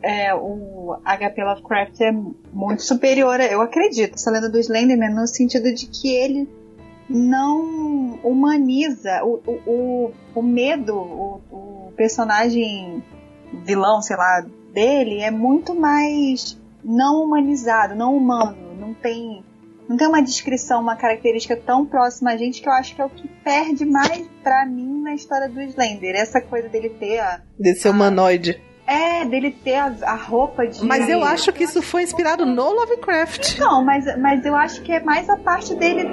é, o HP Lovecraft é muito superior, eu acredito, essa lenda do Slenderman, no sentido de que ele não humaniza o, o, o, o medo, o, o personagem vilão, sei lá, dele é muito mais não humanizado, não humano, não tem não tem uma descrição, uma característica tão próxima a gente que eu acho que é o que perde mais pra mim na história do Slender. Essa coisa dele ter a. Desse humanoide. É, dele ter a, a roupa de. Mas eu acho que isso foi inspirado no Lovecraft. Não, mas, mas eu acho que é mais a parte dele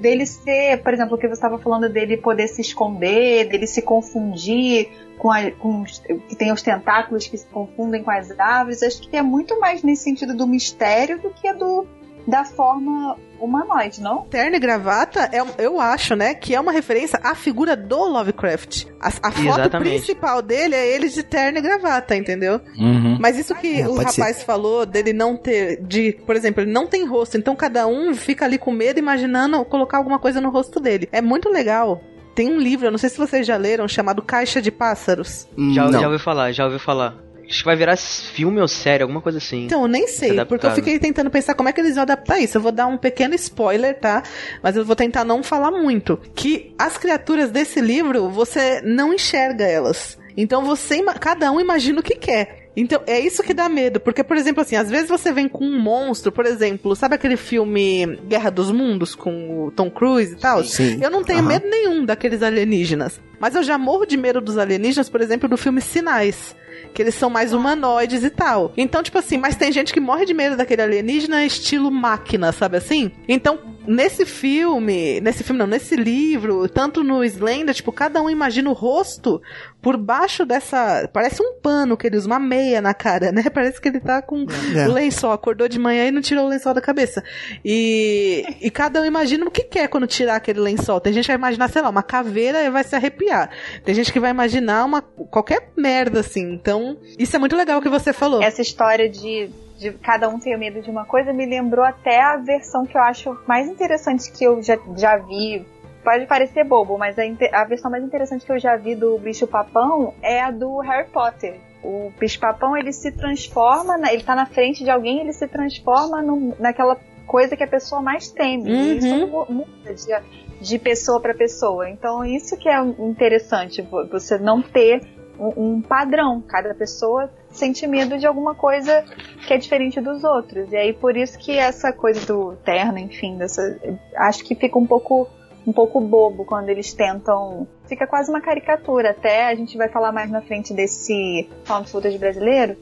dele ser, por exemplo, o que você estava falando dele poder se esconder, dele se confundir com, a, com os, que tem os tentáculos que se confundem com as árvores. Acho que é muito mais nesse sentido do mistério do que do da forma humanoide, não? Terno e gravata, é, eu acho, né, que é uma referência à figura do Lovecraft. A, a foto Exatamente. principal dele é ele de terno e gravata, entendeu? Uhum. Mas isso que É, o rapaz falou dele não ter, de, por exemplo, ele não tem rosto, então cada um fica ali com medo imaginando colocar alguma coisa no rosto dele. É muito legal. Tem um livro, eu não sei se vocês já leram, chamado Caixa de Pássaros. Hum, Já, já ouvi falar, já ouvi falar. Acho que vai virar filme ou série, alguma coisa assim. Então, eu nem sei, porque eu fiquei tentando pensar como é que eles vão adaptar isso. Eu vou dar um pequeno spoiler, tá? Mas eu vou tentar não falar muito. Que as criaturas desse livro, você não enxerga elas. Então você, cada um imagina o que quer. Então, é isso que dá medo. Porque, por exemplo, assim, às vezes você vem com um monstro, por exemplo, sabe aquele filme Guerra dos Mundos com o Tom Cruise e tal? Sim. Eu não tenho Aham. medo nenhum daqueles alienígenas. Mas eu já morro de medo dos alienígenas, por exemplo, do filme Sinais. Que eles são mais humanoides e tal. Então, tipo assim, mas tem gente que morre de medo daquele alienígena estilo máquina, sabe assim? Então, nesse filme, nesse filme não, nesse livro, tanto no Slender, tipo, cada um imagina o rosto por baixo dessa. Parece um pano que ele usa, uma meia na cara, né? Parece que ele tá com É. o lençol, acordou de manhã e não tirou o lençol da cabeça. E, e cada um imagina o que quer quando tirar aquele lençol. Tem gente que vai imaginar, sei lá, uma caveira e vai se arrepiar. Tem gente que vai imaginar uma qualquer merda assim. Então, isso é muito legal que você falou. Essa história de, de cada um ter medo de uma coisa me lembrou até a versão que eu acho mais interessante que eu já, já vi. Pode parecer bobo, mas a, a versão mais interessante que eu já vi do bicho-papão é a do Harry Potter. O bicho-papão ele se transforma, na- ele tá na frente de alguém, ele se transforma num- naquela coisa que a pessoa mais teme. Uhum. E isso mu- muda de, de pessoa para pessoa. Então, isso que é interessante, vo- você não ter um, um padrão. Cada pessoa sente medo de alguma coisa que é diferente dos outros. E aí, por isso que essa coisa do terno, enfim, dessa, acho que fica um pouco um pouco bobo quando eles tentam. Fica quase uma caricatura. Até a gente vai falar mais na frente desse found footage brasileiro,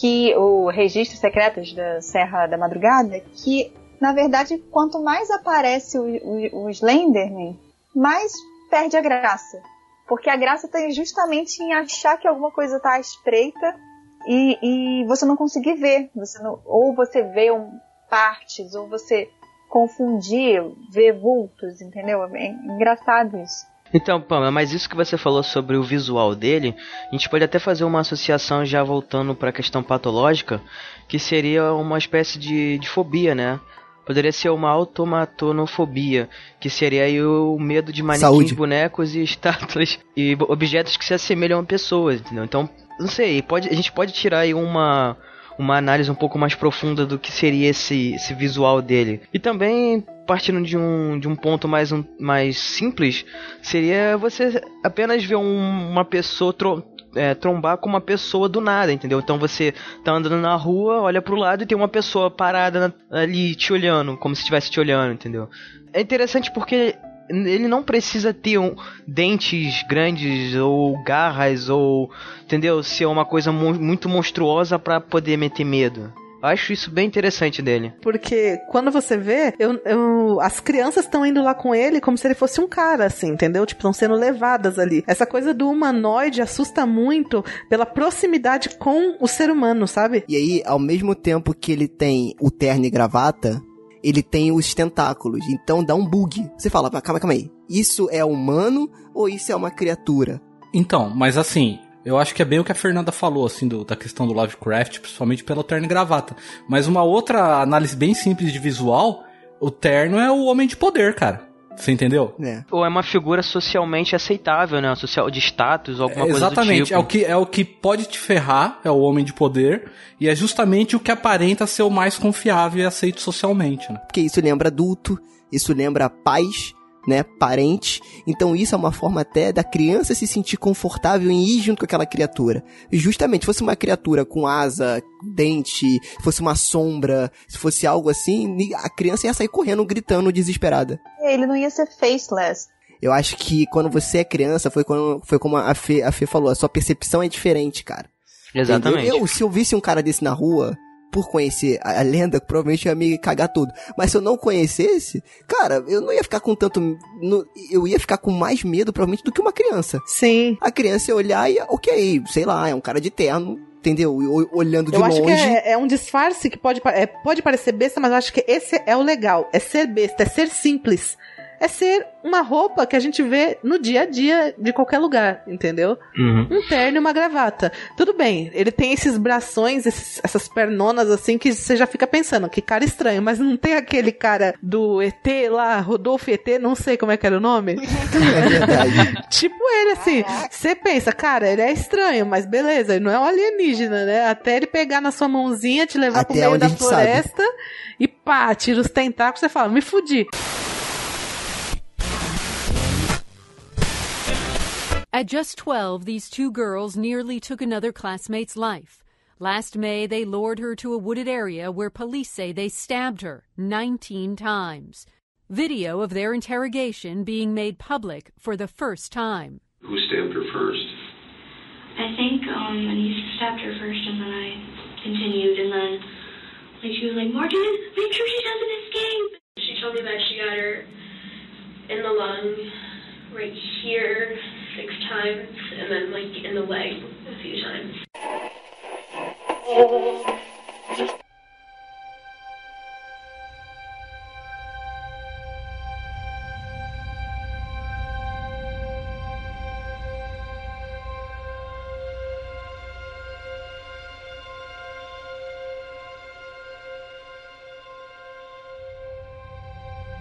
que o Registro Secretos da Serra da Madrugada, que na verdade quanto mais aparece o, o, o Slenderman, mais perde a graça. Porque a graça está justamente em achar que alguma coisa está à espreita e, e você não conseguir ver. Você não, ou você vê um, partes, ou você confundir, ver vultos, entendeu? É engraçado isso. Então, Pamela, mas isso que você falou sobre o visual dele, a gente pode até fazer uma associação já voltando para a questão patológica, que seria uma espécie de, de fobia, né? Poderia ser uma automatonofobia, que seria aí o medo de manequins, Saúde. bonecos e estátuas e objetos que se assemelham a pessoas, entendeu? Então, não sei, pode, a gente pode tirar aí uma uma análise um pouco mais profunda do que seria esse, esse visual dele. E também, partindo de um, de um ponto mais, um, mais simples, seria você apenas ver um- uma pessoa tro- é, trombar com uma pessoa do nada, entendeu? Então você tá andando na rua, olha pro lado e tem uma pessoa parada na- ali te olhando, como se estivesse te olhando, entendeu? É interessante porque ele não precisa ter um, dentes grandes ou garras ou entendeu ser uma coisa mu- muito monstruosa pra poder meter medo eu acho isso bem interessante dele Porque quando você vê, eu, eu- as crianças estão indo lá com ele como se ele fosse um cara, assim, entendeu? Tipo, estão sendo levadas ali. Essa coisa do humanoide assusta muito pela proximidade com o ser humano, sabe? E aí, ao mesmo tempo que ele tem o terno e gravata, ele tem os tentáculos. Então dá um bug. Você fala, "Mas calma, calma aí. Isso é humano ou isso é uma criatura? Então, mas assim, eu acho que é bem o que a Fernanda falou, assim, do- da questão do Lovecraft, principalmente pelo terno e gravata. Mas uma outra análise bem simples de visual, o terno é o homem de poder, cara. Você entendeu? É. ou é uma figura socialmente aceitável né social de status alguma coisa Exatamente, do tipo é o, que, é o que pode te ferrar, é o homem de poder, e é justamente o que aparenta ser o mais confiável e aceito socialmente, né? Porque isso lembra adulto, isso lembra pais, né? Parente. Então isso é uma forma até da criança se sentir confortável em ir junto com aquela criatura. Justamente, se fosse uma criatura com asa, dente, fosse uma sombra, se fosse algo assim, a criança ia sair correndo, gritando, desesperada. Ele não ia ser faceless. Eu acho que quando você é criança, foi, quando, foi como a Fê, a Fê falou, a sua percepção é diferente, cara. exatamente? Eu, se eu visse um cara desse na rua, por conhecer a, a lenda, provavelmente eu ia me cagar todo. Mas se eu não conhecesse, cara, eu não ia ficar com tanto. no- eu ia ficar com mais medo, provavelmente, do que uma criança. Sim. A criança ia olhar e, ok, sei lá, é um cara de terno, entendeu? Olhando de eu longe. acho que é, é um disfarce que pode, é, pode parecer besta, mas eu acho que esse é o legal. É ser besta, é ser simples. É ser uma roupa que a gente vê no dia a dia de qualquer lugar, entendeu? Uhum. Um terno e uma gravata. Tudo bem, ele tem esses brações, esses- essas pernonas assim, que você já fica pensando, que cara estranho, mas não tem aquele cara do ET lá, Rodolfo ET, não sei como é que era o nome. É verdade. tipo ele, assim. Você pensa, cara, ele é estranho, mas beleza, ele não é um alienígena, né? Até ele pegar na sua mãozinha, te levar pro Até meio onde da a gente sabe. floresta e pá, tira os tentáculos, você fala, me fudi. At just 12, these two girls nearly took another classmate's life. Last May, they lured her to a wooded area where police say they stabbed her 19 times. Video of their interrogation being made public for the first time. Who stabbed her first? I think um and he stabbed her first and then I continued and then like she was like, Morgan, make sure she doesn't escape. She told me that she got her in the lung right here six times and then like in the leg a few times.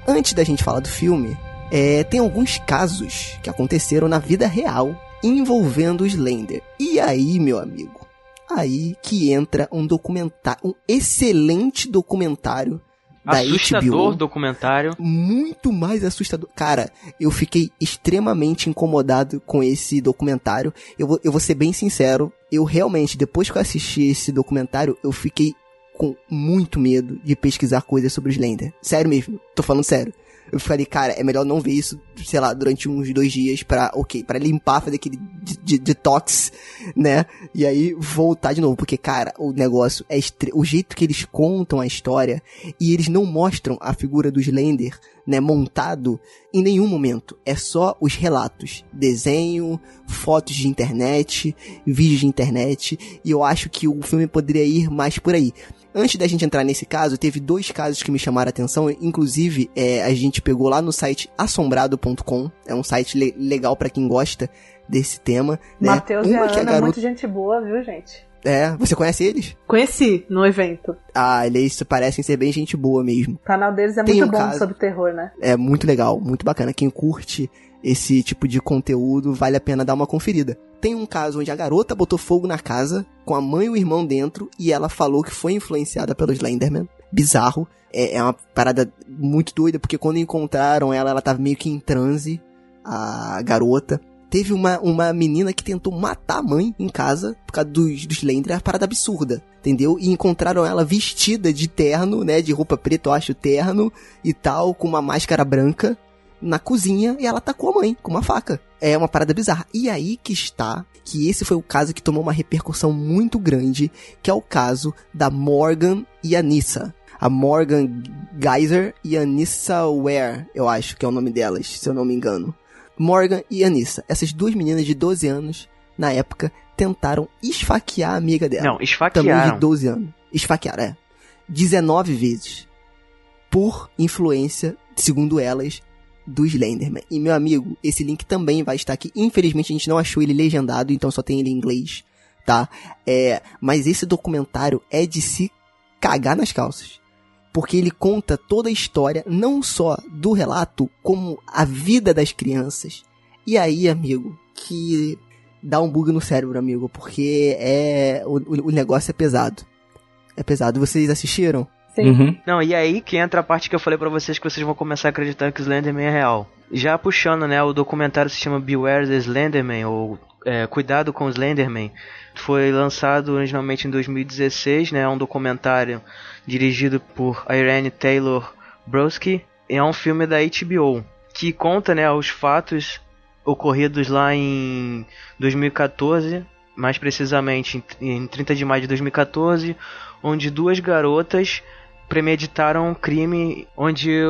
Antes da gente falar do filme, é, tem alguns casos que aconteceram na vida real envolvendo o Slender. E aí, meu amigo, aí que entra um documentário, um excelente documentário da Assustador HBO. documentário. Muito mais assustador. Cara, eu fiquei extremamente incomodado com esse documentário. Eu vou, eu vou ser bem sincero. Eu realmente, depois que eu assisti esse documentário, eu fiquei com muito medo de pesquisar coisas sobre o Slender. Sério mesmo. Tô falando sério. Eu falei, cara, é melhor não ver isso, sei lá, durante uns dois dias pra, ok, pra limpar, fazer aquele de- de- detox, né? E aí voltar de novo, porque, cara, o negócio é estre... o jeito que eles contam a história e eles não mostram a figura do Slender, né, montado em nenhum momento. É só os relatos, desenho, fotos de internet, vídeos de internet, e eu acho que o filme poderia ir mais por aí. Antes da gente entrar nesse caso, teve dois casos que me chamaram a atenção. Inclusive, é, a gente pegou lá no site assombrado.com. É um site le- legal pra quem gosta desse tema. Né? Matheus e a Ana, garota. muito gente boa, viu, gente? É, você conhece eles? Conheci no evento. Ah, eles parecem ser bem gente boa mesmo. O canal deles é Tem muito um bom caso- sobre terror, né? É muito legal, muito bacana. Quem curte esse tipo de conteúdo, vale a pena dar uma conferida. Tem um caso onde a garota botou fogo na casa, com a mãe e o irmão dentro, e ela falou que foi influenciada pelo Slenderman. Bizarro. É, é uma parada muito doida, porque quando encontraram ela, ela tava meio que em transe, a garota. Teve uma, uma menina que tentou matar a mãe em casa por causa dos, dos Slender, é uma parada absurda, entendeu? E encontraram ela vestida de terno, né, de roupa preta, eu acho, terno e tal, com uma máscara branca, na cozinha, e ela atacou a mãe com uma faca. É uma parada bizarra. E aí que está, que esse foi o caso que tomou uma repercussão muito grande, que é o caso da Morgan e a Nissa. A Morgan Geyser e a Nissa Ware, eu acho que é o nome delas, se eu não me engano. Morgan e Anissa. Essas duas meninas de 12 anos, na época, tentaram esfaquear a amiga dela. Não, Também esfaquearam. de 12 anos. Esfaquearam, é. 19 vezes. Por influência, segundo elas, do Slenderman. E, meu amigo, esse link também vai estar aqui. Infelizmente, a gente não achou ele legendado, então só tem ele em inglês, tá? É, mas esse documentário é de se cagar nas calças. Porque ele conta toda a história, não só do relato, como a vida das crianças. E aí, amigo, que dá um bug no cérebro, amigo, porque é o, o- negócio é pesado. É pesado. Vocês assistiram? Sim. Uhum. Não, e aí que entra a parte que eu falei pra vocês que vocês vão começar a acreditar que o Slenderman é real. Já puxando, né, o documentário se chama Beware the Slenderman, ou é, Cuidado com o Slenderman. Foi lançado originalmente em 2016, né, é um documentário dirigido por Irene Taylor Brodsky. É um filme da HBO, que conta, né, os fatos ocorridos lá em 2014, mais precisamente em em 30 de maio de 2014, onde duas garotas premeditaram um crime onde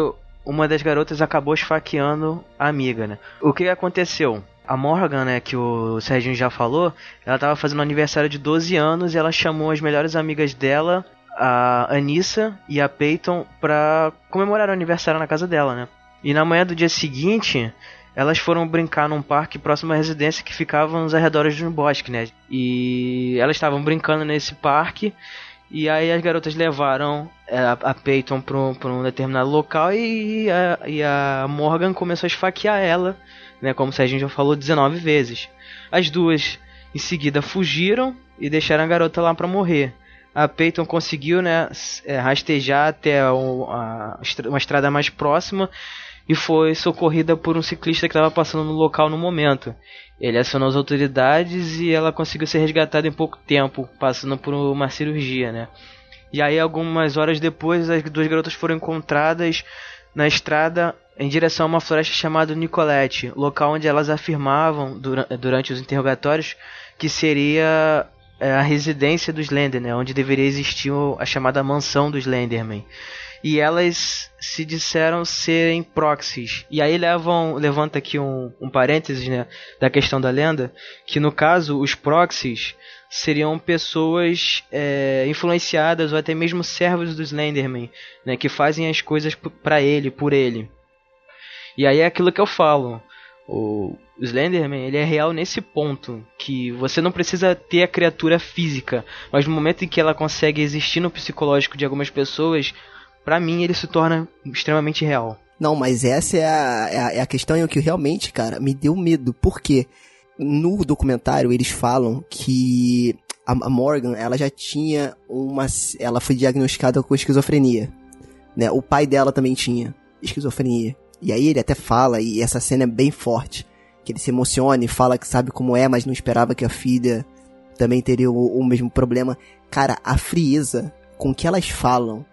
uma das garotas acabou esfaqueando a amiga, né? O que aconteceu? A Morgan, né, que o Serginho já falou, ela tava fazendo aniversário de 12 anos e ela chamou as melhores amigas dela, a Anissa e a Peyton, pra comemorar o aniversário na casa dela, né? E na manhã do dia seguinte, elas foram brincar num parque próximo à residência que ficava nos arredores de um bosque, né? E elas estavam brincando nesse parque e aí as garotas levaram é, a, a Peyton para um, pra um determinado local e a, e a Morgan começou a esfaquear ela, né? Como se a gente já falou 19 vezes. As duas em seguida fugiram e deixaram a garota lá para morrer. A Peyton conseguiu, né, é, rastejar até uma estrada mais próxima e foi socorrida por um ciclista que estava passando no local no momento. Ele acionou as autoridades e ela conseguiu ser resgatada em pouco tempo, passando por uma cirurgia, né? E aí, algumas horas depois, as duas garotas foram encontradas na estrada em direção a uma floresta chamada Nicolette, local onde elas afirmavam dura- durante os interrogatórios que seria é, a residência do Slender, né? Onde deveria existir a chamada mansão do Slenderman e elas se disseram serem proxies. E aí levam, levanta aqui um, um parênteses né, da questão da lenda, que no caso os proxies seriam pessoas é, influenciadas ou até mesmo servos do Slenderman, né, que fazem as coisas para ele, por ele. E aí é aquilo que eu falo. O Slenderman ele é real nesse ponto que você não precisa ter a criatura física, mas no momento em que ela consegue existir no psicológico de algumas pessoas, Pra mim ele se torna extremamente real. Não, mas essa é a, é a, é a questão o que realmente, cara, me deu medo. Por quê? No documentário eles falam que a, a Morgan, ela já tinha uma... Ela foi diagnosticada com esquizofrenia. né? O pai dela também tinha esquizofrenia. E aí ele até fala, e essa cena é bem forte, que ele se emociona e fala que sabe como é, mas não esperava que a filha também teria o, o mesmo problema. Cara, a frieza com que elas falam,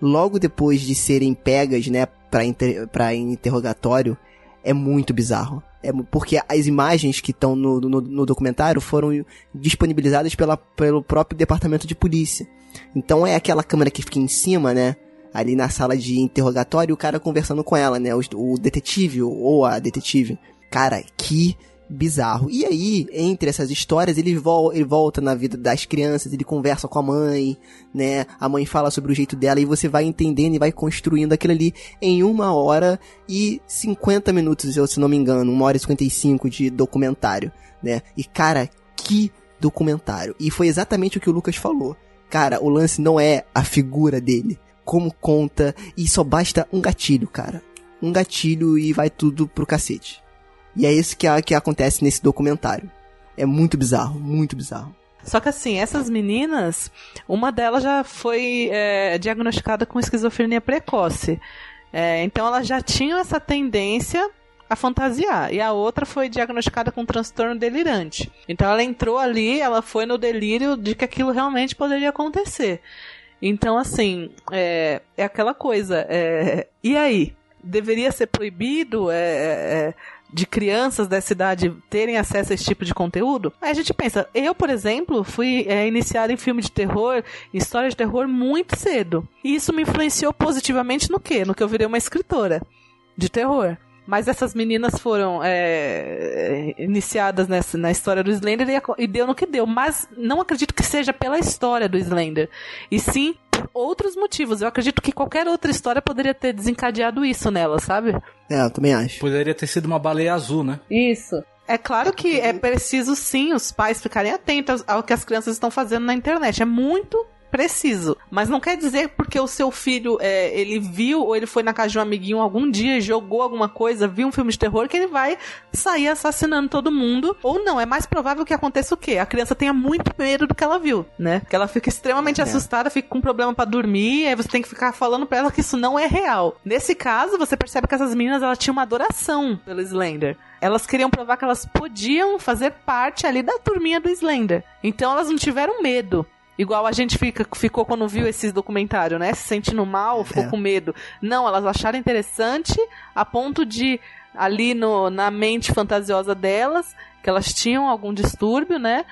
logo depois de serem pegas, né, pra, inter, pra interrogatório, é muito bizarro. É, porque as imagens que estão no, no, no documentário foram disponibilizadas pela, pelo próprio departamento de polícia. Então é aquela câmera que fica em cima, né? Ali na sala de interrogatório, o cara conversando com ela, né? O, o detetive ou a detetive. Cara, que bizarro. E aí, entre essas histórias, ele, vol ele volta na vida das crianças, ele conversa com a mãe, né? A mãe fala sobre o jeito dela e você vai entendendo e vai construindo aquilo ali em uma hora e 50 minutos, se não me engano, uma hora e 55 de documentário, né? E cara, que documentário. E foi exatamente o que o Lucas falou. Cara, o lance não é a figura dele, como conta, e só basta um gatilho, cara. Um gatilho e vai tudo pro cacete. E é isso que, que acontece nesse documentário. É muito bizarro, muito bizarro. Só que assim, essas meninas, uma delas já foi é, diagnosticada com esquizofrenia precoce. É, então elas já tinham essa tendência a fantasiar. E a outra foi diagnosticada com transtorno delirante. Então ela entrou ali, ela foi no delírio de que aquilo realmente poderia acontecer. Então, assim, é, é aquela coisa. é, e aí? Deveria ser proibido? é, é, de crianças dessa idade terem acesso a esse tipo de conteúdo, aí a gente pensa, eu, por exemplo, fui é, iniciada em filme de terror, história de terror muito cedo. E isso me influenciou positivamente no quê? No que eu virei uma escritora de terror. Mas essas meninas foram é, iniciadas nessa, na história do Slender e, e deu no que deu. Mas não acredito que seja pela história do Slender. E sim por outros motivos. Eu acredito que qualquer outra história poderia ter desencadeado isso nela, sabe? É, eu também acho. Poderia ter sido uma baleia azul, né? Isso. É claro que é preciso sim os pais ficarem atentos ao que as crianças estão fazendo na internet. É muito preciso. Mas não quer dizer porque o seu filho é, ele viu ou ele foi na casa de um amiguinho algum dia, jogou alguma coisa, viu um filme de terror, que ele vai sair assassinando todo mundo. Ou não, é mais provável que aconteça o quê? A criança tenha muito medo do que ela viu, né? Que ela fica extremamente É. assustada, fica com problema pra dormir, aí você tem que ficar falando pra ela que isso não é real. Nesse caso, você percebe que essas meninas elas tinham uma adoração pelo Slender. Elas queriam provar que elas podiam fazer parte ali da turminha do Slender. Então elas não tiveram medo. Igual a gente fica, ficou quando viu esse documentário, né? Se sentindo mal, ficou É. com medo. Não, elas acharam interessante a ponto de, ali no, na mente fantasiosa delas, que elas tinham algum distúrbio, né?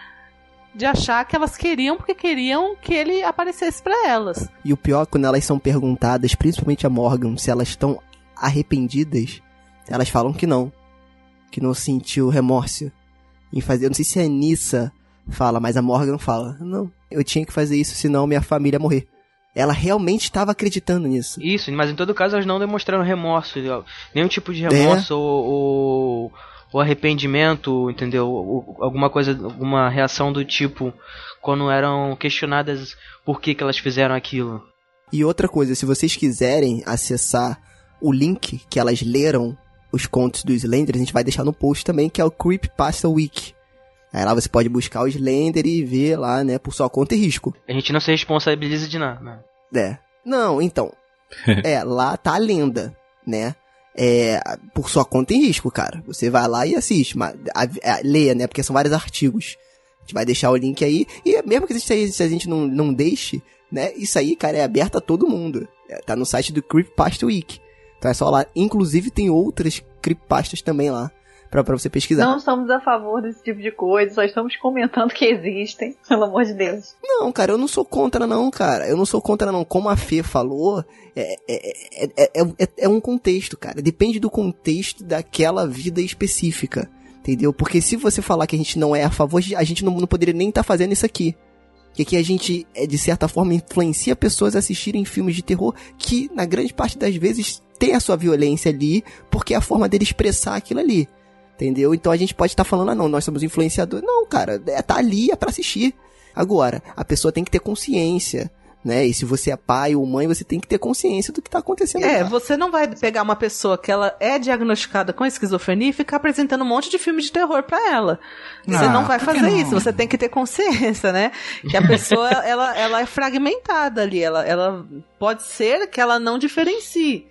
De achar que elas queriam porque queriam que ele aparecesse pra elas. E o pior, quando elas são perguntadas, principalmente a Morgan, se elas estão arrependidas, elas falam que não. Que não sentiu remorso em fazer. Eu não sei se a Anissa fala, mas a Morgan fala: Não, eu tinha que fazer isso, senão minha família ia morrer. Ela realmente estava acreditando nisso. Isso, mas em todo caso elas não demonstraram remorso, nenhum tipo de remorso ou, ou, ou arrependimento, entendeu? Ou alguma coisa, alguma reação do tipo quando eram questionadas por que, que elas fizeram aquilo. E outra coisa, se vocês quiserem acessar o link que elas leram os contos do Slender, a gente vai deixar no post também, que é o Creepypasta Week. Aí lá você pode buscar o Slender e ver lá, né, por sua conta e risco. A gente não se responsabiliza de nada. né? É. Não, então. é, lá tá a lenda, né? É, por sua conta e risco, cara. Você vai lá e assiste, mas, a, a- leia, né? Porque são vários artigos. A gente vai deixar o link aí. E mesmo que isso aí, se a gente não, não deixe, né? Isso aí, cara, é aberto a todo mundo. É, tá no site do Creepypasta Week. Então é só lá. Inclusive tem outras creepypastas também lá. Pra, pra você pesquisar. Não estamos a favor desse tipo de coisa, só estamos comentando que existem, pelo amor de Deus. Não, cara, eu não sou contra não, cara. Eu não sou contra não. Como a Fê falou, é, é, é, é, é, é um contexto, cara. Depende do contexto daquela vida específica. Entendeu? Porque se você falar que a gente não é a favor, a gente não, não poderia nem estar fazendo isso aqui. Que aqui a gente, é, de certa forma, influencia pessoas a assistirem filmes de terror que, na grande parte das vezes, tem a sua violência ali, porque é a forma dele expressar aquilo ali. Entendeu? Então a gente pode estar falando, ah, não, nós somos influenciadores. Não, cara, é, tá ali, é pra assistir. Agora, a pessoa tem que ter consciência né? E se você é pai ou mãe, você tem que ter consciência do que tá acontecendo. É, lá. você não vai pegar uma pessoa que ela é diagnosticada com esquizofrenia e ficar apresentando um monte de filme de terror pra ela. Você Ah, não vai fazer não? isso, você tem que ter consciência, né? Que a pessoa, ela, ela é fragmentada ali, ela, ela pode ser que ela não diferencie.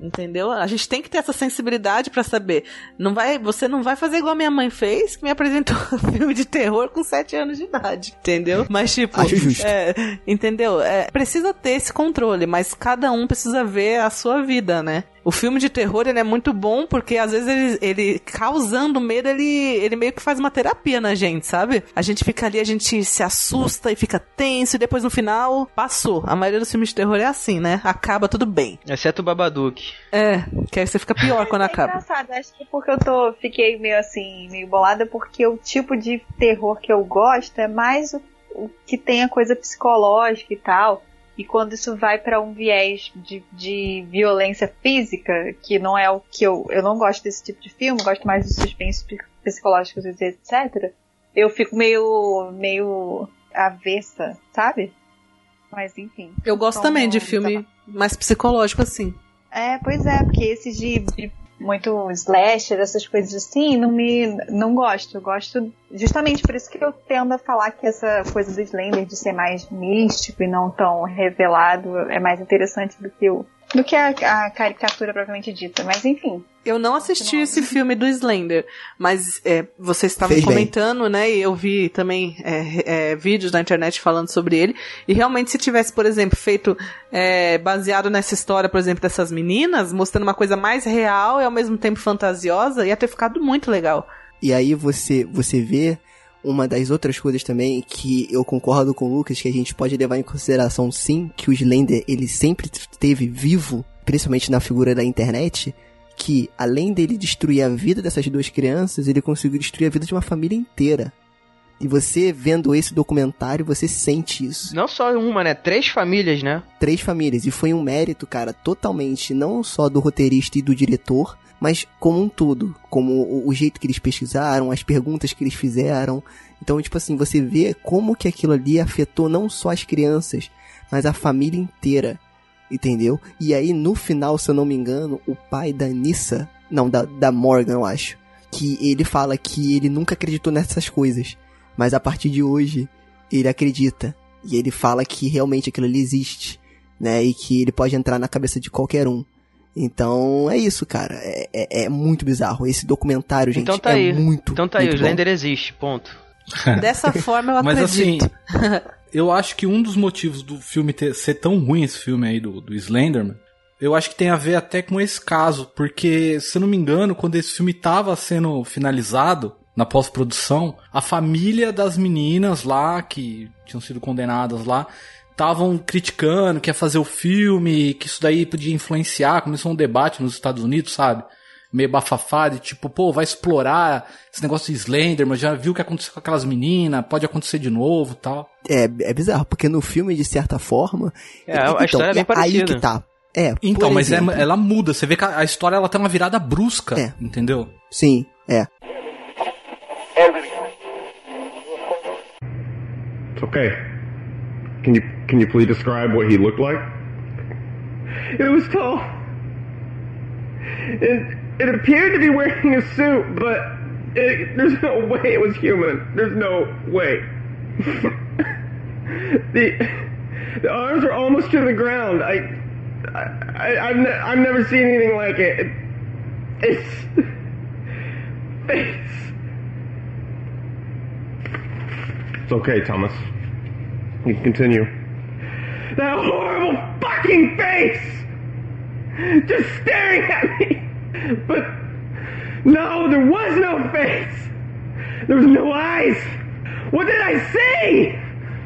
Entendeu? A gente tem que ter essa sensibilidade pra saber. Não vai, você não vai fazer igual a minha mãe fez, que me apresentou um filme de terror com 7 anos de idade. Entendeu? Mas tipo, Acho justo. é, entendeu? É, precisa ter esse controle, mas cada um precisa ver a sua vida, né? O filme de terror ele é muito bom porque às vezes ele, ele causando medo, ele, ele meio que faz uma terapia na gente, sabe? A gente fica ali, a gente se assusta e fica tenso e depois no final passou. A maioria dos filmes de terror é assim, né? Acaba tudo bem. Exceto o Babadook. É, que aí você fica pior quando É acaba. engraçado, acho que porque eu tô, fiquei meio assim, meio bolada, porque o tipo de terror que eu gosto é mais o, o que tem a coisa psicológica e tal. E quando isso vai pra um viés de, de violência física, que não é o que eu. Eu não gosto desse tipo de filme, gosto mais de suspense psi- psicológicos, etc. Eu fico meio. meio avessa, sabe? Mas enfim. Eu gosto Então, também de tá filme mais psicológico assim. É, pois é, porque esses de, de muito slasher, essas coisas assim, não me não gosto. Eu gosto justamente por isso que eu tendo a falar que essa coisa do Slender de ser mais místico e não tão revelado é mais interessante do que o do que a, a caricatura propriamente dita. Mas enfim, Eu não assisti esse filme do Slender, mas é, vocês estavam Fez bem. comentando, né? E eu vi também é, é, vídeos na internet falando sobre ele. E realmente, se tivesse, por exemplo, feito é, baseado nessa história, por exemplo, dessas meninas, mostrando uma coisa mais real e ao mesmo tempo fantasiosa, ia ter ficado muito legal. E aí você, você vê uma das outras coisas também que eu concordo com o Lucas, que a gente pode levar em consideração sim, que o Slender ele sempre esteve vivo, principalmente na figura da internet, que além dele destruir a vida dessas duas crianças, ele conseguiu destruir a vida de uma família inteira. E você vendo esse documentário, você sente isso. Não só uma, né? Três famílias, né? Três famílias. E foi um mérito, cara, totalmente, não só do roteirista e do diretor, mas como um todo. Como o, jeito que eles pesquisaram, as perguntas que eles fizeram. Então, tipo assim, você vê como que aquilo ali afetou não só as crianças, mas a família inteira. Entendeu? E aí, no final, se eu não me engano, o pai da Nissa, não, da, da Morgan, eu acho, que ele fala que ele nunca acreditou nessas coisas. Mas a partir de hoje, ele acredita. E ele fala que realmente aquilo ali existe, né? E que ele pode entrar na cabeça de qualquer um. Então, é isso, cara. É, é, é muito bizarro. Esse documentário, gente, então tá é aí. muito, então tá aí, o. Slender existe, ponto. Dessa forma eu Mas assim, acredito. eu acho que um dos motivos do filme ter, ser tão ruim, esse filme aí do, do Slenderman, eu acho que tem a ver até com esse caso, porque, se eu não me engano, quando esse filme tava sendo finalizado, na pós-produção, a família das meninas lá, que tinham sido condenadas lá, estavam criticando que ia fazer o filme, que isso daí podia influenciar, começou um debate nos Estados Unidos, sabe? Meio bafafá, de tipo, pô, vai explorar esse negócio de Slenderman, já viu o que aconteceu com aquelas meninas, pode acontecer de novo tal. É, é bizarro, porque no filme, de certa forma. É, a história é bem Aí parecida. que tá. É, Então, mas é- ela muda. Você vê que a a história ela tem uma virada brusca, É. entendeu? Sim, é. It's okay. Can you can you please describe what he looked like? It was tall. It, it appeared to be wearing a suit, but it, there's no way it was human. There's no way. the the arms are almost to the ground. I, I, I've, ne- I've never seen anything like it. it it's face. It's okay, Thomas. You can continue. That horrible fucking face! Just staring at me! But no, there was no face! There was no eyes! What did I see?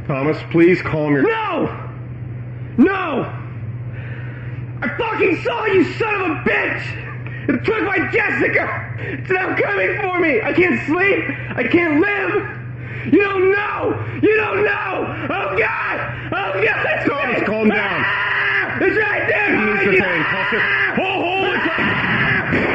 Thomas, please calm your. No! No! I fucking saw you, son of a bitch! It took my Jessica! It's now coming for me! I can't sleep! I can't live! You don't know! You don't know! Oh God! Oh God! It's Thomas, calm down. Ah! It's right there! He needs to behind you. pain. Talk to- Ah! Hold, hold it.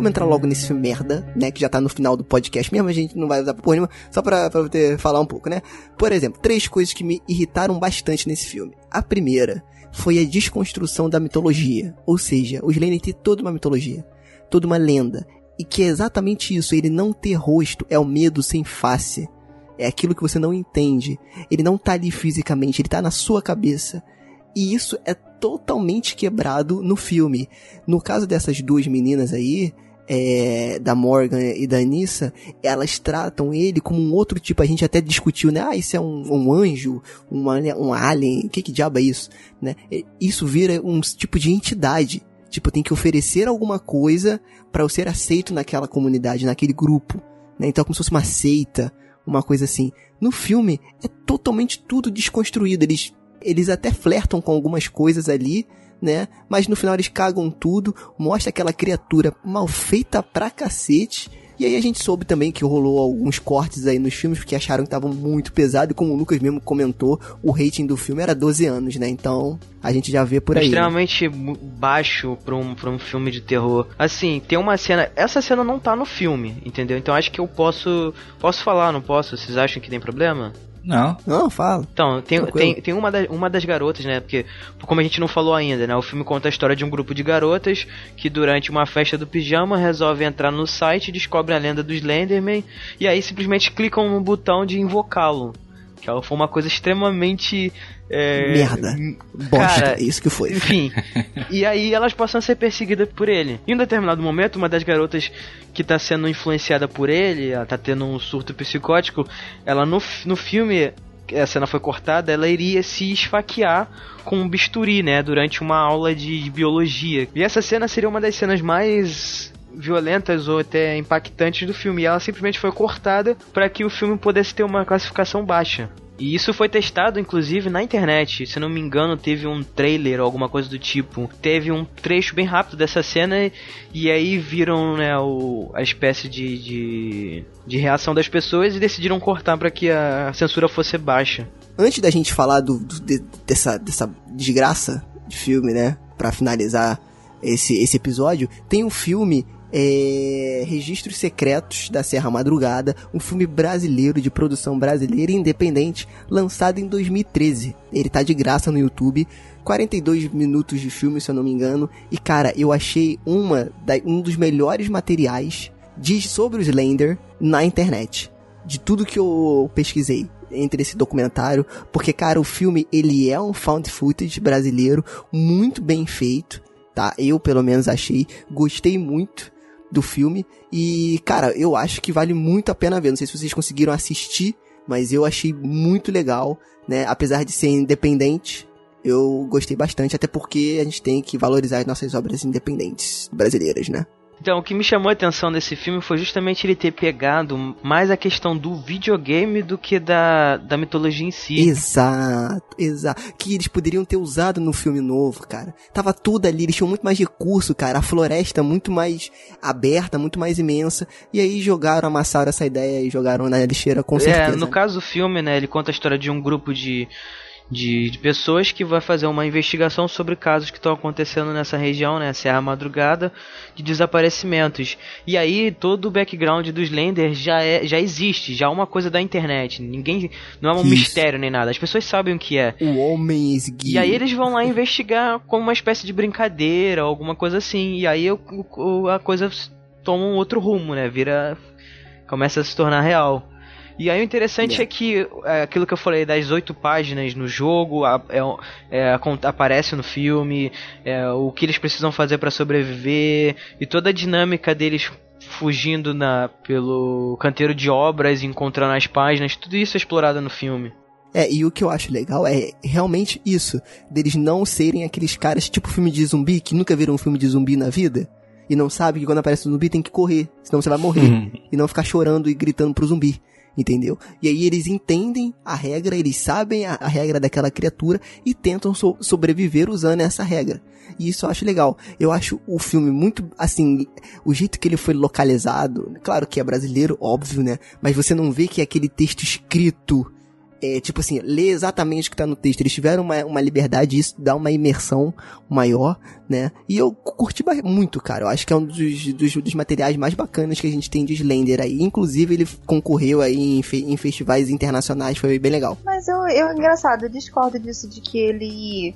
Vamos entrar logo nesse filme merda, né? Que já tá no final do podcast mesmo, a gente não vai usar porra nenhuma, só pra, pra ter, falar um pouco, né? Por exemplo, três coisas que me irritaram bastante nesse filme. A primeira foi a desconstrução da mitologia. Ou seja, os Lenny tem toda uma mitologia, toda uma lenda. E que é exatamente isso, ele não ter rosto é o medo sem face. É aquilo que você não entende. Ele não tá ali fisicamente, ele tá na sua cabeça. E isso é totalmente quebrado no filme. No caso dessas duas meninas aí, é, da Morgan e da Anissa, elas tratam ele como um outro tipo. A gente até discutiu, né? Ah, isso é um, um anjo, um alien, que que diabo é isso? Né? Isso vira um tipo de entidade. Tipo, tem que oferecer alguma coisa para eu ser aceito naquela comunidade, naquele grupo. Né? Então é como se fosse uma seita, uma coisa assim. No filme, é totalmente tudo desconstruído. Eles eles até flertam com algumas coisas ali, né? Mas no final eles cagam tudo, mostra aquela criatura mal feita pra cacete. E aí a gente soube também que rolou alguns cortes aí nos filmes porque acharam que estavam muito pesado e como o Lucas mesmo comentou, o rating do filme era 12 anos, né? Então, a gente já vê por aí. Extremamente baixo pra um, pra um filme de terror. Assim, tem uma cena. Essa cena não tá no filme, entendeu? Então acho que eu posso. Posso falar, não posso? Vocês acham que tem problema? Não. Não, fala. Então, tem, Tranquilo. tem, tem uma, da, uma das garotas, né? Porque, como a gente não falou ainda, né? O filme conta a história de um grupo de garotas que, durante uma festa do pijama, resolvem entrar no site e descobrem a lenda do Slenderman. E aí simplesmente clicam no botão de invocá-lo. Que ela foi uma coisa extremamente. É, Merda. Bosta, Cara, é isso que foi. Enfim. e aí elas passam a ser perseguidas por ele. Em um determinado momento, uma das garotas que tá sendo influenciada por ele, ela tá tendo um surto psicótico, ela no, no filme, a cena foi cortada, ela iria se esfaquear com um bisturi, né, durante uma aula de biologia. E essa cena seria uma das cenas mais violentas ou até impactantes do filme. E ela simplesmente foi cortada para que o filme pudesse ter uma classificação baixa. E isso foi testado, inclusive, na internet. Se não me engano, teve um trailer ou alguma coisa do tipo. Teve um trecho bem rápido dessa cena e aí viram né, o, a espécie de, de, de reação das pessoas e decidiram cortar para que a censura fosse baixa. Antes da gente falar do, do- de- dessa, dessa desgraça de filme, né? Pra finalizar esse, esse episódio, tem um filme. É, Registros Secretos da Serra Madrugada, um filme brasileiro de produção brasileira independente, lançado em 2013. Ele tá de graça no YouTube, 42 minutos de filme, se eu não me engano. E cara, eu achei uma da, um dos melhores materiais de, sobre o Slender na internet. De tudo que eu pesquisei entre esse documentário, porque cara, o filme ele é um found footage brasileiro muito bem feito, tá? Eu pelo menos achei, gostei muito do filme e cara, eu acho que vale muito a pena ver. Não sei se vocês conseguiram assistir, mas eu achei muito legal, né? Apesar de ser independente, eu gostei bastante, até porque a gente tem que valorizar as nossas obras independentes brasileiras, né? Então, o que me chamou a atenção desse filme foi justamente ele ter pegado mais a questão do videogame do que da, da mitologia em si. Exato, exato. Que eles poderiam ter usado no filme novo, cara. Tava tudo ali, eles tinham muito mais recurso, cara. A floresta muito mais aberta, muito mais imensa. E aí jogaram, amassaram essa ideia e jogaram na lixeira, com certeza. É, no caso do filme, né, ele conta a história de um grupo de, de, de pessoas que vai fazer uma investigação sobre casos que estão acontecendo nessa região, né, Serra Madrugada, de desaparecimentos. E aí todo o background do Slender já, é, já existe, já é uma coisa da internet. Ninguém. Não é um Isso. mistério nem nada. As pessoas sabem o que é. O homem esguio. E aí eles vão lá investigar como uma espécie de brincadeira, alguma coisa assim. E aí a coisa toma um outro rumo, né? Vira. começa a se tornar real. E aí o interessante é, que é, aquilo que eu falei das oito páginas no jogo a- é, é, aparece no filme, é, o que eles precisam fazer para sobreviver e toda a dinâmica deles fugindo na, pelo canteiro de obras, encontrando as páginas, tudo isso é explorado no filme. É, e o que eu acho legal é realmente isso, deles não serem aqueles caras tipo filme de zumbi, que nunca viram um filme de zumbi na vida, e não sabe que quando aparece um zumbi tem que correr, senão você vai morrer, Uhum. e não ficar chorando e gritando pro zumbi. Entendeu? E aí eles entendem a regra, eles sabem a, a regra daquela criatura e tentam so- sobreviver usando essa regra. E isso eu acho legal. Eu acho o filme muito, assim, o jeito que ele foi localizado, claro que é brasileiro, óbvio, né? Mas você não vê que é aquele texto escrito é, tipo assim, ler exatamente o que tá no texto. Eles tiveram uma, uma liberdade, isso dá uma imersão maior, né? E eu curti muito, cara. Eu acho que é um dos, dos, dos materiais mais bacanas que a gente tem de Slender aí. Inclusive, ele concorreu aí em, fe- em festivais internacionais, foi bem legal. Mas eu, eu engraçado, eu discordo disso de que ele.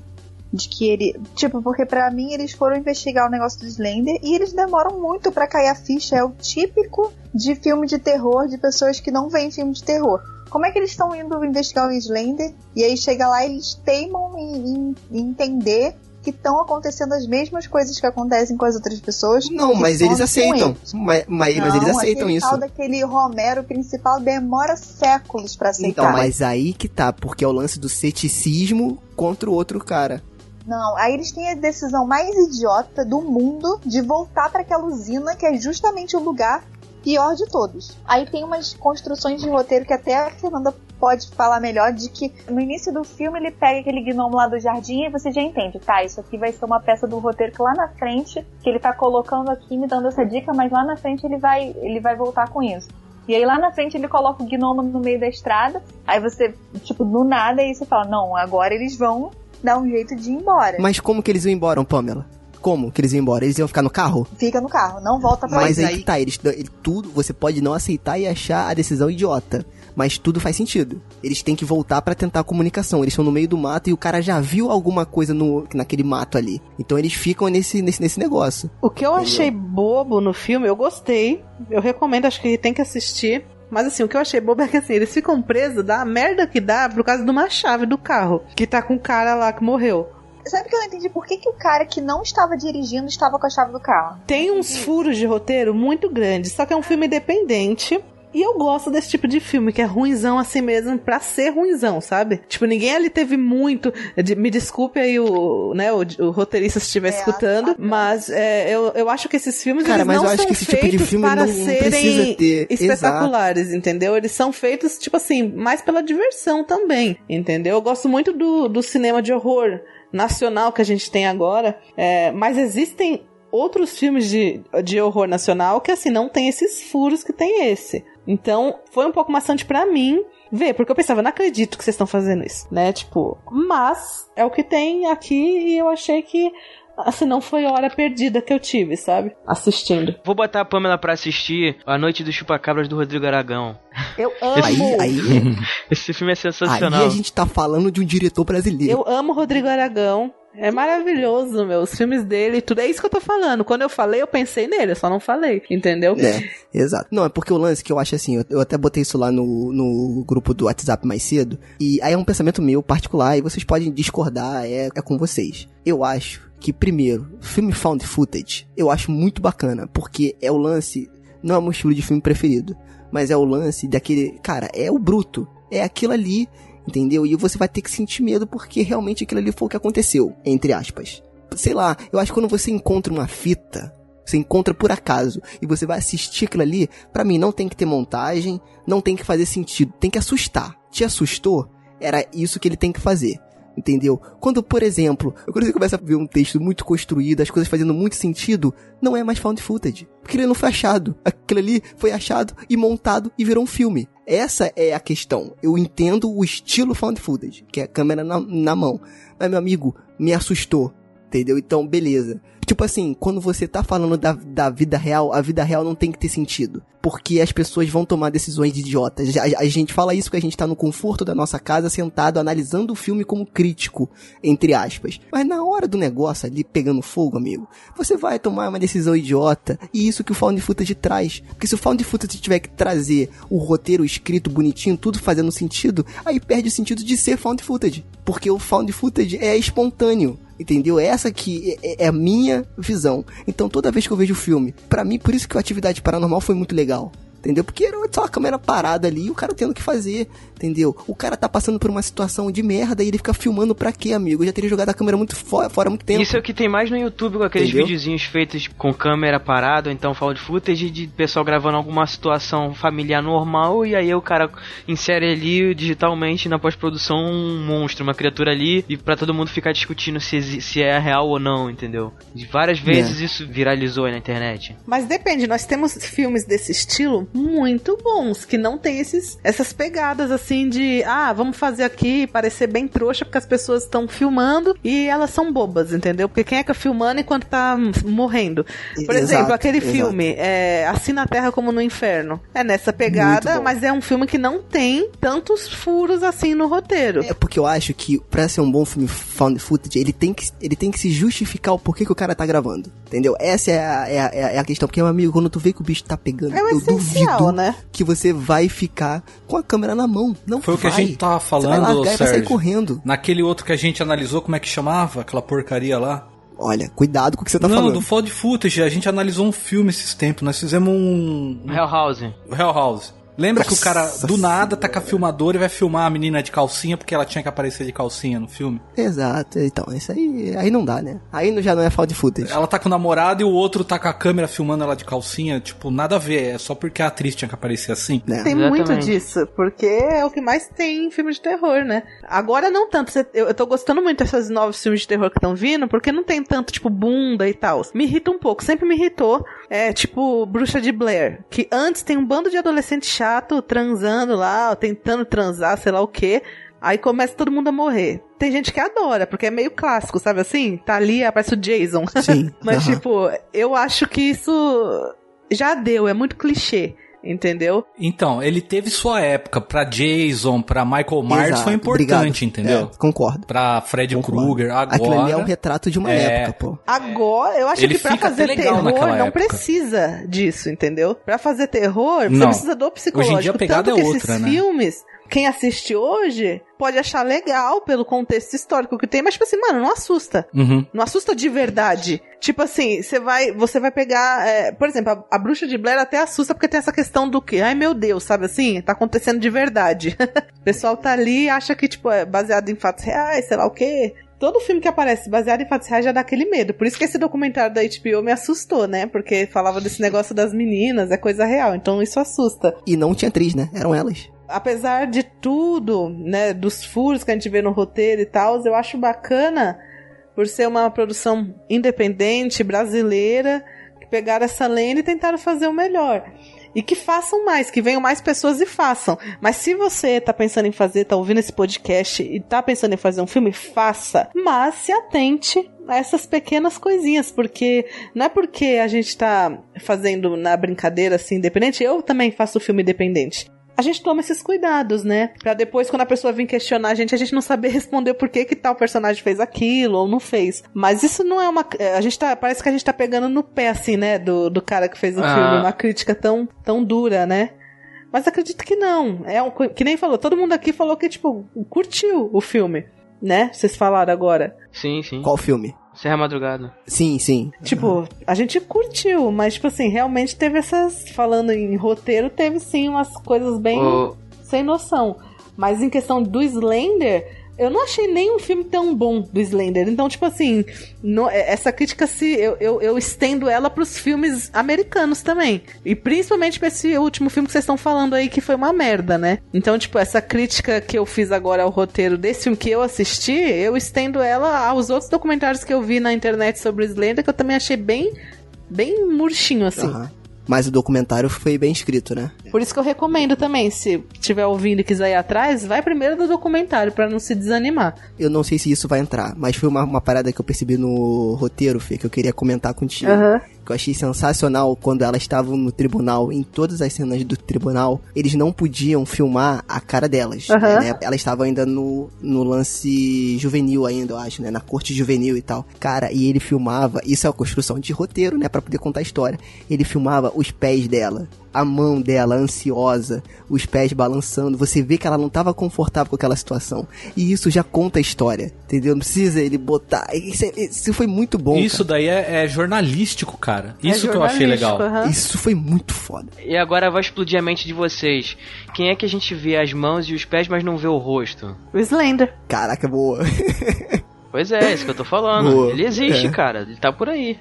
De que ele. Tipo, porque pra mim eles foram investigar o negócio do Slender e eles demoram muito pra cair a ficha. É o típico de filme de terror de pessoas que não veem filme de terror. Como é que eles estão indo investigar o Slender e aí chega lá e eles teimam em, em- entender que estão acontecendo as mesmas coisas que acontecem com as outras pessoas? Não, mas eles aceitam. eles. Mas, mas, mas eles Não, aceitam isso. tal daquele Romero principal demora séculos pra aceitar. Então, mas aí que tá, porque é o lance do ceticismo contra o outro cara. Não, aí eles têm a decisão mais idiota do mundo de voltar pra aquela usina que é justamente o lugar pior de todos. Aí tem umas construções de roteiro que até a Fernanda pode falar melhor de que no início do filme ele pega aquele gnomo lá do jardim e você já entende, tá, isso aqui vai ser uma peça do roteiro que lá na frente, que ele tá colocando aqui me dando essa dica, mas lá na frente ele vai ele vai voltar com isso. E aí lá na frente ele coloca o gnomo no meio da estrada, aí você, tipo, do nada, aí você fala, não, agora eles vão dar um jeito de ir embora. Mas como que eles iam embora, Pamela? Como que eles iam embora? Eles iam ficar no carro? Fica no carro, não volta pra Mas lá. aí que tá, eles, ele- tudo, você pode não aceitar e achar a decisão idiota. Mas tudo faz sentido. Eles têm que voltar pra tentar a comunicação. Eles estão no meio do mato e o cara já viu alguma coisa no, naquele mato ali. Então eles ficam nesse, nesse, nesse negócio. O que eu achei bobo no filme, eu gostei. Eu recomendo, acho que tem que assistir. Mas assim, o que eu achei bobo é que assim, eles ficam presos da merda que dá por causa de uma chave do carro. Que tá com o cara lá que morreu. Sabe que eu não entendi por que, que o cara que não estava dirigindo estava com a chave do carro? Tem uns furos de roteiro muito grandes, só que é um filme independente. E eu gosto desse tipo de filme, que é ruinzão assim mesmo, pra ser ruinzão, sabe? Tipo, ninguém ali teve muito. de- me desculpe aí o, né, o, o roteirista se estiver escutando, mas é, eu, eu acho que esses filmes Cara, eles mas não eu acho são que esse tipo de feitos filme para serem precisa ter. espetaculares, entendeu? Eles são feitos, tipo assim, mais pela diversão também, entendeu? Eu gosto muito do, do cinema de horror nacional que a gente tem agora, é, mas existem outros filmes de, de horror nacional que, assim, não tem esses furos que tem esse. Então, foi um pouco maçante pra mim ver, porque eu pensava, não acredito que vocês estão fazendo isso, né? Tipo, mas é o que tem aqui e eu achei que, assim, não foi hora perdida que eu tive, sabe? Assistindo. Vou botar a Pamela pra assistir A Noite dos Chupacabras do Rodrigo Aragão. Eu amo. Aí, aí, Esse filme é aí sensacional. a gente tá falando de um diretor brasileiro. Eu amo Rodrigo Aragão. É maravilhoso, meu. Os filmes dele e tudo. É isso que eu tô falando. Quando eu falei, eu pensei nele, eu só não falei. Entendeu? É, exato. Não, é porque o lance que eu acho assim, eu, eu até botei isso lá no, no grupo do WhatsApp mais cedo, e aí é um pensamento meu particular, e vocês podem discordar, é, é com vocês. Eu acho que, primeiro, filme found footage, eu acho muito bacana, porque é o lance, não é o meu estilo de filme preferido, mas é o lance daquele, cara, é o bruto, é aquilo ali, entendeu? E você vai ter que sentir medo porque realmente aquilo ali foi o que aconteceu, entre aspas. Sei lá, eu acho que quando você encontra uma fita, você encontra por acaso e você vai assistir aquilo ali, pra mim não tem que ter montagem, não tem que fazer sentido, tem que assustar. Te assustou? Era isso que ele tem que fazer. Entendeu? Quando, por exemplo, quando você começa a ver um texto muito construído, as coisas fazendo muito sentido, não é mais found footage. Porque ele não foi achado. Aquilo ali foi achado e montado e virou um filme. Essa é a questão. Eu entendo o estilo found footage, que é a câmera na, na mão. Mas, meu amigo, me assustou. Entendeu? Então, beleza. Tipo assim, quando você tá falando da, da vida real, a vida real não tem que ter sentido. Porque as pessoas vão tomar decisões idiotas. A, a gente fala isso porque a gente tá no conforto da nossa casa, sentado, analisando o filme como crítico, entre aspas. Mas na hora do negócio ali, pegando fogo, amigo, você vai tomar uma decisão idiota. E isso que o Found Footage traz. Porque se o Found Footage tiver que trazer o roteiro escrito bonitinho, tudo fazendo sentido, aí perde o sentido de ser Found Footage. Porque o Found Footage é espontâneo. Entendeu? Essa que é, é a minha visão. Então toda vez que eu vejo o filme, pra mim, por isso que a atividade paranormal foi muito legal. Entendeu? Porque era só a câmera parada ali e o cara tendo o que fazer, entendeu? O cara tá passando por uma situação de merda e ele fica filmando pra quê, amigo? Eu já teria jogado a câmera muito fora, fora muito tempo. Isso é o que tem mais no YouTube com aqueles Entendeu? videozinhos feitos com câmera parada, ou então found footage de pessoal gravando alguma situação familiar normal e aí o cara insere ali digitalmente na pós-produção um monstro, uma criatura ali e pra todo mundo ficar discutindo se, se é real ou não, entendeu? E várias vezes isso viralizou aí na internet. Mas depende, nós temos filmes desse estilo muito bons, que não tem esses, essas pegadas assim de, ah, vamos fazer aqui parecer bem trouxa porque as pessoas estão filmando e elas são bobas, entendeu? Porque quem é que tá filmando enquanto tá morrendo? Por Exato, exemplo, aquele exato. filme, é, Assim na Terra como no Inferno. É nessa pegada, mas é um filme que não tem tantos furos assim no roteiro. É porque eu acho que pra ser um bom filme found footage, ele tem que, ele tem que se justificar o porquê que o cara tá gravando. Entendeu? Essa é a, é a, é a- é questão. Porque, meu amigo, quando tu vê que o bicho tá pegando, É eu essencial, duvido né? que você vai ficar com a câmera na mão. Não Foi o que a vai. gente tava Você vai falando, largar e vai sair Sérgio. correndo. Naquele outro que a gente analisou, como é que chamava? Aquela porcaria lá? Olha, cuidado com o que você tá Não, falando. do Found Footage, a gente analisou um filme esses tempos. Nós fizemos um. Hell House. Lembra que o cara Nossa do nada tá com a filmadora e vai filmar a menina de calcinha porque ela tinha que aparecer de calcinha no filme? Exato, então, isso aí, aí não dá, né? Aí não- já não é found footage. Ela tá com o namorado e o outro tá com a câmera filmando ela de calcinha. Tipo, nada a ver. É só porque a atriz tinha que aparecer assim. né? Tem Exatamente. muito disso, porque é o que mais tem em filmes de terror, né? Agora não tanto. Eu tô gostando muito desses novos filmes de terror que estão vindo, porque não tem tanto, tipo, bunda e tal. Me irrita um pouco, sempre me irritou. É tipo Bruxa de Blair, que antes tem um bando de adolescente chato transando lá, tentando transar, sei lá o quê. Aí começa todo mundo a morrer. Tem gente que adora, porque é meio clássico, sabe assim? Tá ali, aparece o Jason. Sim. Mas, aham. tipo, eu acho que isso já deu, é muito clichê. Entendeu? Então, ele teve sua época. Pra Jason, pra Michael Myers Exato, foi importante, obrigado. entendeu? É, concordo. Pra Fred. Krueger, agora. Aquilo ali é um retrato de uma É. época, pô. Agora, eu acho Ele que pra fica fazer terror não época. precisa disso, entendeu? Pra fazer terror, você Não. precisa do psicológico. Hoje em dia a pegada Tanto é que outra, esses né? filmes, quem assiste hoje pode achar legal pelo contexto histórico que tem, mas tipo assim, mano, não assusta. Uhum. Não assusta de verdade. Tipo assim, você vai, você vai pegar, é, por exemplo, a, a bruxa de Blair até assusta porque tem essa questão do que, ai meu Deus, sabe assim, tá acontecendo de verdade. o pessoal tá ali e acha que tipo é baseado em fatos reais, sei lá o quê. Todo filme que aparece baseado em fatos reais já dá aquele medo. Por isso que esse documentário da HBO me assustou, né? Porque falava desse negócio das meninas, é coisa real. Então isso assusta. E não tinha atriz, né? Eram elas. Apesar de tudo, né, dos furos que a gente vê no roteiro e tal, eu acho bacana por ser uma produção independente, brasileira, que pegaram essa lenda e tentaram fazer o melhor. E que façam mais, que venham mais pessoas e façam. Mas se você tá pensando em fazer, tá ouvindo esse podcast e tá pensando em fazer um filme, faça. Mas se atente a essas pequenas coisinhas, porque não é porque a gente tá fazendo na brincadeira assim, independente, eu também faço filme independente a gente toma esses cuidados, né? Pra depois, quando a pessoa vir questionar a gente, a gente não saber responder por que que tal personagem fez aquilo ou não fez. Mas isso não é uma. A gente tá. Parece que a gente tá pegando no pé, assim, né? Do, do cara que fez o Ah. filme. Uma crítica tão, tão dura, né? Mas acredito que não. É um, que nem falou. Todo mundo aqui falou que, tipo, curtiu o filme. Né? Vocês falaram agora. Sim, sim. Qual filme? Serra Madrugada. Sim, sim. Tipo, a gente curtiu, mas, tipo assim, realmente teve essas. Falando em roteiro, teve sim umas coisas bem O- sem noção. Mas em questão do Slender, eu não achei nem um filme tão bom do Slender. Então, tipo assim, no- é- essa crítica se eu, eu, eu estendo ela pros filmes americanos também. E principalmente pra esse último filme que vocês estão falando aí, que foi uma merda, né? Então, tipo, essa crítica que eu fiz agora ao roteiro desse filme que eu assisti, eu estendo ela aos outros documentários que eu vi na internet sobre o Slender, que eu também achei bem, bem murchinho, assim. Aham. Mas o documentário foi bem escrito, né? Por isso que eu recomendo também, se tiver ouvindo e quiser ir atrás, vai primeiro do documentário pra não se desanimar. Eu não sei se isso vai entrar, mas foi uma, uma parada que eu percebi no roteiro, Fê, que eu queria comentar contigo. Aham. Que eu achei sensacional quando elas estavam no tribunal, em todas as cenas do tribunal, eles não podiam filmar a cara delas. Aham. né? Elas estavam ainda no, no lance juvenil ainda, eu acho, né? Na corte juvenil e tal. Cara, e ele filmava, isso é uma construção de roteiro, né? Pra poder contar a história. Ele filmava os pés dela, a mão dela ansiosa, os pés balançando. Você vê que ela não tava confortável com aquela situação. E isso já conta a história, entendeu? Não precisa ele botar. Isso, é- isso foi muito bom. Isso cara. daí é, é jornalístico, cara. Isso É que eu achei legal. aham. Isso foi muito foda. E agora vai explodir a mente de vocês. Quem é que a gente vê as mãos e os pés, mas não vê o rosto? O Slender. Caraca, boa. Pois é, isso que eu tô falando. Boa. Ele existe, É. cara. Ele tá por aí.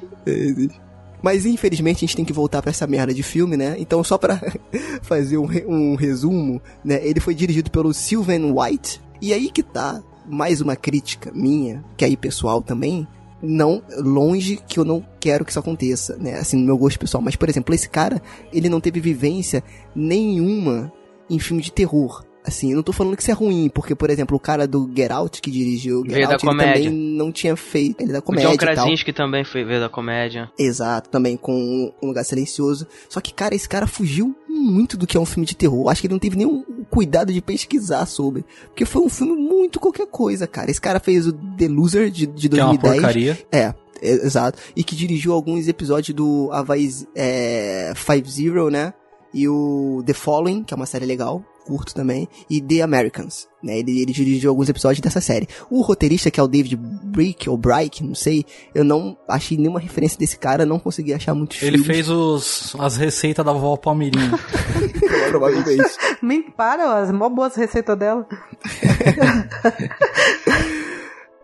Mas infelizmente a gente tem que voltar pra essa merda de filme, né? Então só pra fazer um, um resumo, né? Ele foi dirigido pelo Sylvan White. E aí que tá mais uma crítica minha, que aí pessoal também, Não, longe que eu não quero que isso aconteça, né? Assim, no meu gosto pessoal. Mas, por exemplo, esse cara, ele não teve vivência nenhuma em filme de terror. Assim, eu não tô falando que isso é ruim, porque, por exemplo, o cara do Get Out, que dirigiu o Get Veio da Out, ele também não tinha feito. Ele é da O comédia John e tal. Krasinski também foi, veio da comédia. Exato, também com um lugar silencioso. Só que, cara, esse cara fugiu muito do que é um filme de terror. Acho que ele não teve nenhum cuidado de pesquisar sobre. Porque foi um filme muito qualquer coisa, cara. Esse cara fez o The Loser de, de Que é uma 2010. porcaria. É, é, exato. E que dirigiu alguns episódios do Havaí é, Five Zero, né? E o The Following, que é uma série legal, curto também. E The Americans, né? Ele, ele dirigiu alguns episódios dessa série. O roteirista, que é o David Brick, ou Brick, não sei, eu não achei nenhuma referência desse cara, não consegui achar muitos Ele filmes. fez os, as receitas da vovó Palmeirinha. Provavelmente. Me para, as mó boas receitas dela.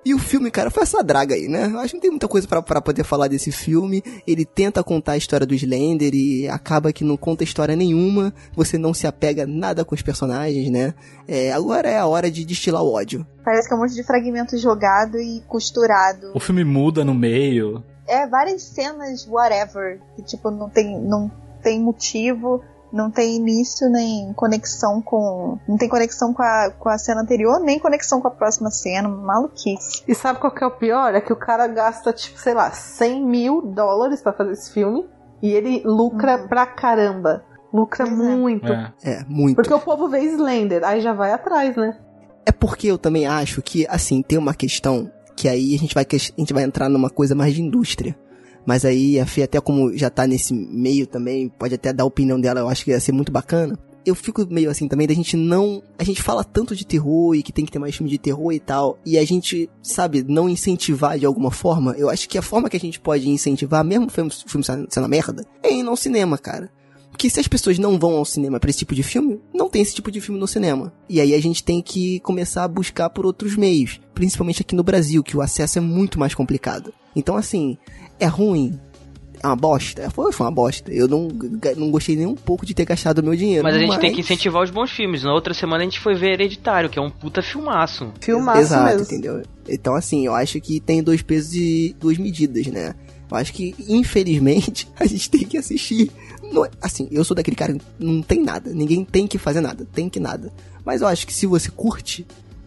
E o filme, cara, foi essa draga aí, né? Eu acho que não tem muita coisa pra pra poder falar desse filme. Ele tenta contar a história do Slender e acaba que não conta história nenhuma. Você não se apega nada com os personagens, né? É, agora é a hora de destilar o ódio. Parece que é um monte de fragmento jogado e costurado. o filme muda no meio. É várias cenas whatever, que tipo não tem não tem motivo, não tem início nem conexão com, não tem conexão com a, com a cena anterior, nem conexão com a próxima cena, maluquice. E sabe qual que é o pior? É que o cara gasta, tipo, sei lá, 100 mil dólares pra fazer esse filme e ele lucra pra caramba. Lucra muito. É. É, muito. Porque o povo vê Slender, aí já vai atrás, né? É porque eu também acho que, assim, tem uma questão que aí a gente vai, a gente vai entrar numa coisa mais de indústria. Mas aí a Fê, até como já tá nesse meio também, pode até dar a opinião dela, eu acho que ia ser muito bacana. Eu fico meio assim também da gente não. A gente fala tanto de terror e que tem que ter mais filme de terror e tal. E a gente, sabe, não incentivar de alguma forma. Eu acho que a forma que a gente pode incentivar, mesmo filme, filme sendo merda, é ir ao cinema, cara. Porque se as pessoas não vão ao cinema pra esse tipo de filme, não tem esse tipo de filme no cinema. E aí a gente tem que começar a buscar por outros meios, principalmente aqui no Brasil, que o acesso é muito mais complicado. Então assim, é ruim, é uma bosta. Foi, foi uma bosta. Eu não, não gostei nem um pouco de ter gastado o meu dinheiro. Mas a gente tem que incentivar os bons filmes. Na outra semana a gente foi ver Hereditário, que é um puta filmaço. Filmaço Exato, mesmo. entendeu? Então, assim, eu acho que tem dois pesos e duas medidas, né? Eu acho que, infelizmente, a gente tem que assistir. Não é- assim, eu sou daquele cara que não tem nada. Ninguém tem que fazer nada. Tem que nada. Mas eu acho que se você curte,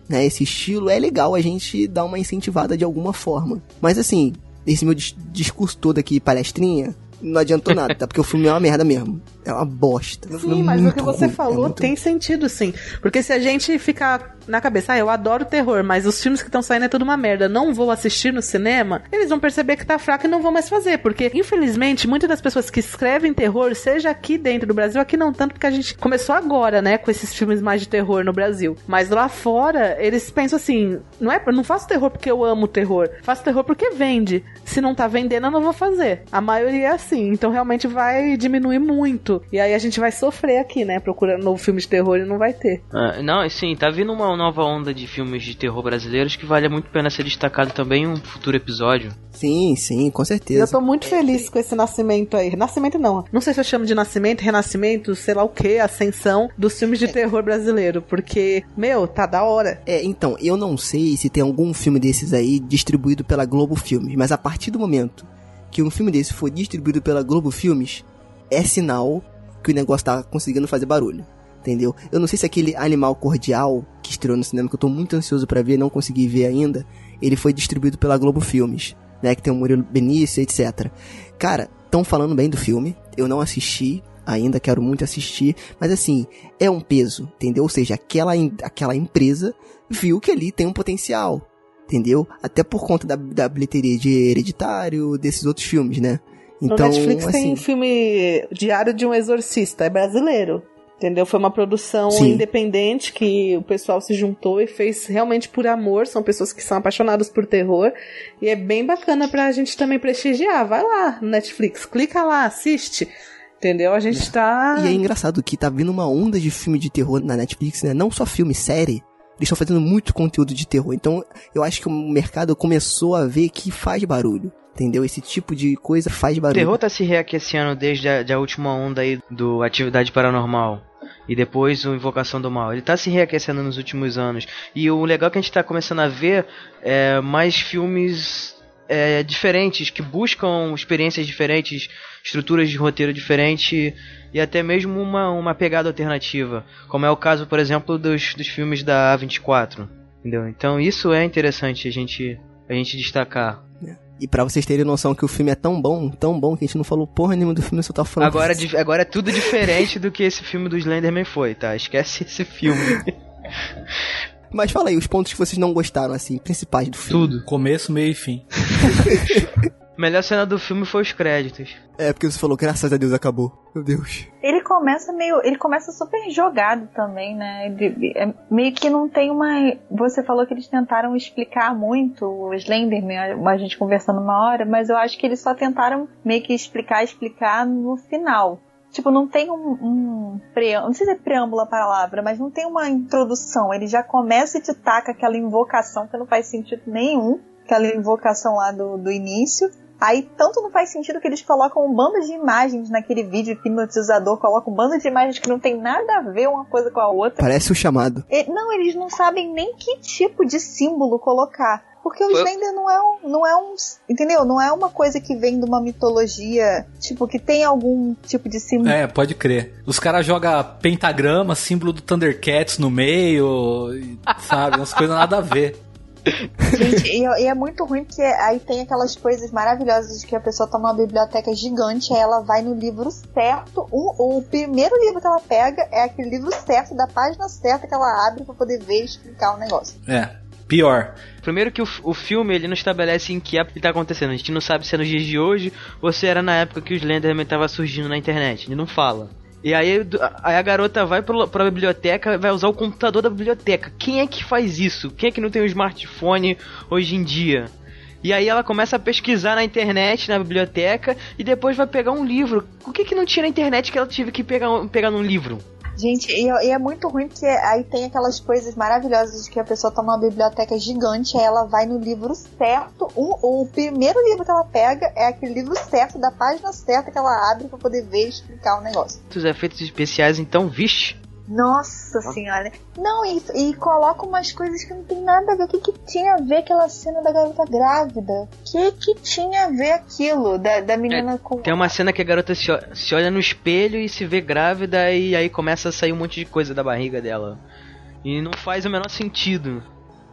né, esse estilo, é legal a gente dar uma incentivada de alguma forma. Mas, assim, esse meu dis- discurso todo aqui, palestrinha, não adiantou nada, tá? Porque o filme é uma merda mesmo. É uma bosta. Sim, é mas o que você ruim, é falou muito tem sentido, sim. Porque se a gente ficar na cabeça, ah, eu adoro terror, mas os filmes que estão saindo é tudo uma merda, não vou assistir no cinema, eles vão perceber que tá fraco e não vão mais fazer. Porque, infelizmente, muitas das pessoas que escrevem terror, seja aqui dentro do Brasil, aqui não tanto, porque a gente começou agora, né, com esses filmes mais de terror no Brasil. Mas lá fora, eles pensam assim, não é, não faço terror porque eu amo terror, faço terror porque vende. Se não tá vendendo, eu não vou fazer. A maioria é assim, então realmente vai diminuir muito. E aí a gente vai sofrer aqui, né, procurando novo filme de terror e não vai ter. Ah, não, sim, tá vindo uma nova onda de filmes de terror brasileiros que vale muito a pena ser destacado também em um futuro episódio. Sim, sim, com E eu certeza. tô muito feliz com esse nascimento aí. Nascimento não. Não sei se eu chamo de nascimento, renascimento, sei lá o que, ascensão dos filmes de terror brasileiro. Porque, meu, tá da hora. É, então, eu não sei se tem algum filme desses aí distribuído pela Globo Filmes, mas a partir do momento que um filme desse for distribuído pela Globo Filmes, é sinal que o negócio tá conseguindo fazer barulho. Entendeu? Eu não sei se aquele Animal Cordial que estreou no cinema, que eu tô muito ansioso pra ver, não consegui ver ainda, ele foi distribuído pela Globo Filmes, né? Que tem o Murilo Benício, etc. Cara, tão falando bem do filme, eu não assisti, ainda quero muito assistir, mas assim, é um peso, entendeu? Ou seja, aquela, aquela empresa viu que ali tem um potencial, entendeu? Até por conta da, da bilheteria de Hereditário, desses outros filmes, né? Então, no Netflix tem assim, filme Diário de um Exorcista, é brasileiro. Entendeu? Foi uma produção Sim. independente que o pessoal se juntou e fez realmente por amor. São pessoas que são apaixonadas por terror. E é bem bacana pra gente também prestigiar. Vai lá no Netflix, clica lá, assiste. Entendeu? A gente tá. E é engraçado que tá vindo uma onda de filme de terror na Netflix, né? Não só filme, série. Eles estão fazendo muito conteúdo de terror. Então, eu acho que o mercado começou a ver que faz barulho. Entendeu? Esse tipo de coisa faz O barulho. terror tá se reaquecendo desde a, de a última onda aí do Atividade Paranormal. E depois o Invocação do Mal. Ele tá se reaquecendo nos últimos anos. E o legal é que a gente tá começando a ver é, mais filmes é, diferentes, que buscam experiências diferentes, estruturas de roteiro diferentes e até mesmo uma, uma pegada alternativa, como é o caso, por exemplo, dos, dos filmes da A24, entendeu? Então isso é interessante a gente, a gente destacar. E pra vocês terem noção que o filme é tão bom, tão bom, que a gente não falou porra nenhuma do filme, só tá falando. Agora, di- agora é tudo diferente do que esse filme do Slenderman foi, tá? Esquece esse filme. Mas fala aí, os pontos que vocês não gostaram, assim, principais do filme. Tudo. Começo, meio e fim. Melhor cena do filme foi os créditos. É, porque você falou, graças a Deus acabou. Meu Deus. Ele começa meio. Ele começa super jogado também, né? Ele- é meio que não tem uma. Você falou que eles tentaram explicar muito o Slenderman, a- a gente conversando uma hora, mas eu acho que eles só tentaram meio que explicar, explicar no final. Tipo, não tem um, um preâmbulo, não sei se é preâmbulo a palavra, mas não tem uma introdução. Ele já começa e te taca aquela invocação que não faz sentido nenhum, aquela invocação lá do, do início. Aí tanto não faz sentido que eles colocam um bando de imagens naquele vídeo hipnotizador, colocam um bando de imagens que não tem nada a ver uma coisa com a outra. Parece o chamado. E- não, eles não sabem nem que tipo de símbolo colocar. Porque o Foi- Slender não é um, não é um, entendeu? Não é uma coisa que vem de uma mitologia, tipo, que tem algum tipo de símbolo. É, pode crer. Os caras jogam pentagrama, símbolo do Thundercats no meio, sabe? Umas coisas nada a ver. Gente, e, e é muito ruim porque aí tem aquelas coisas maravilhosas de que a pessoa tá numa biblioteca gigante, aí ela vai no livro certo. O, o primeiro livro que ela pega é aquele livro certo, da página certa que ela abre pra poder ver e explicar o negócio. É, pior. Primeiro que o, o filme ele não estabelece em que época que tá acontecendo. A gente não sabe se é nos dias de hoje ou se era na época que o Slenderman tava surgindo na internet. Ele não fala. E aí, aí a garota vai pro, pra biblioteca vai usar o computador da biblioteca. Quem é que faz isso? Quem é que não tem um smartphone hoje em dia? E aí ela começa a pesquisar na internet, na biblioteca, e depois vai pegar um livro. O que que não tinha na internet que ela tive que pegar, pegar num livro? Gente, e, e é muito ruim porque aí tem aquelas coisas maravilhosas de que a pessoa tá numa biblioteca gigante, aí ela vai no livro certo. O, primeiro livro que ela pega é aquele livro certo, da página certa que ela abre pra poder ver e explicar o negócio. Os efeitos especiais, então, vixe. Nossa senhora. Não, e, e coloca umas coisas que não tem nada a ver. O que, que tinha a ver aquela cena da garota grávida? O que, que tinha a ver aquilo? Da, da menina com. Tem uma cena que a garota se, se olha no espelho e se vê grávida e aí começa a sair um monte de coisa da barriga dela. E não faz o menor sentido.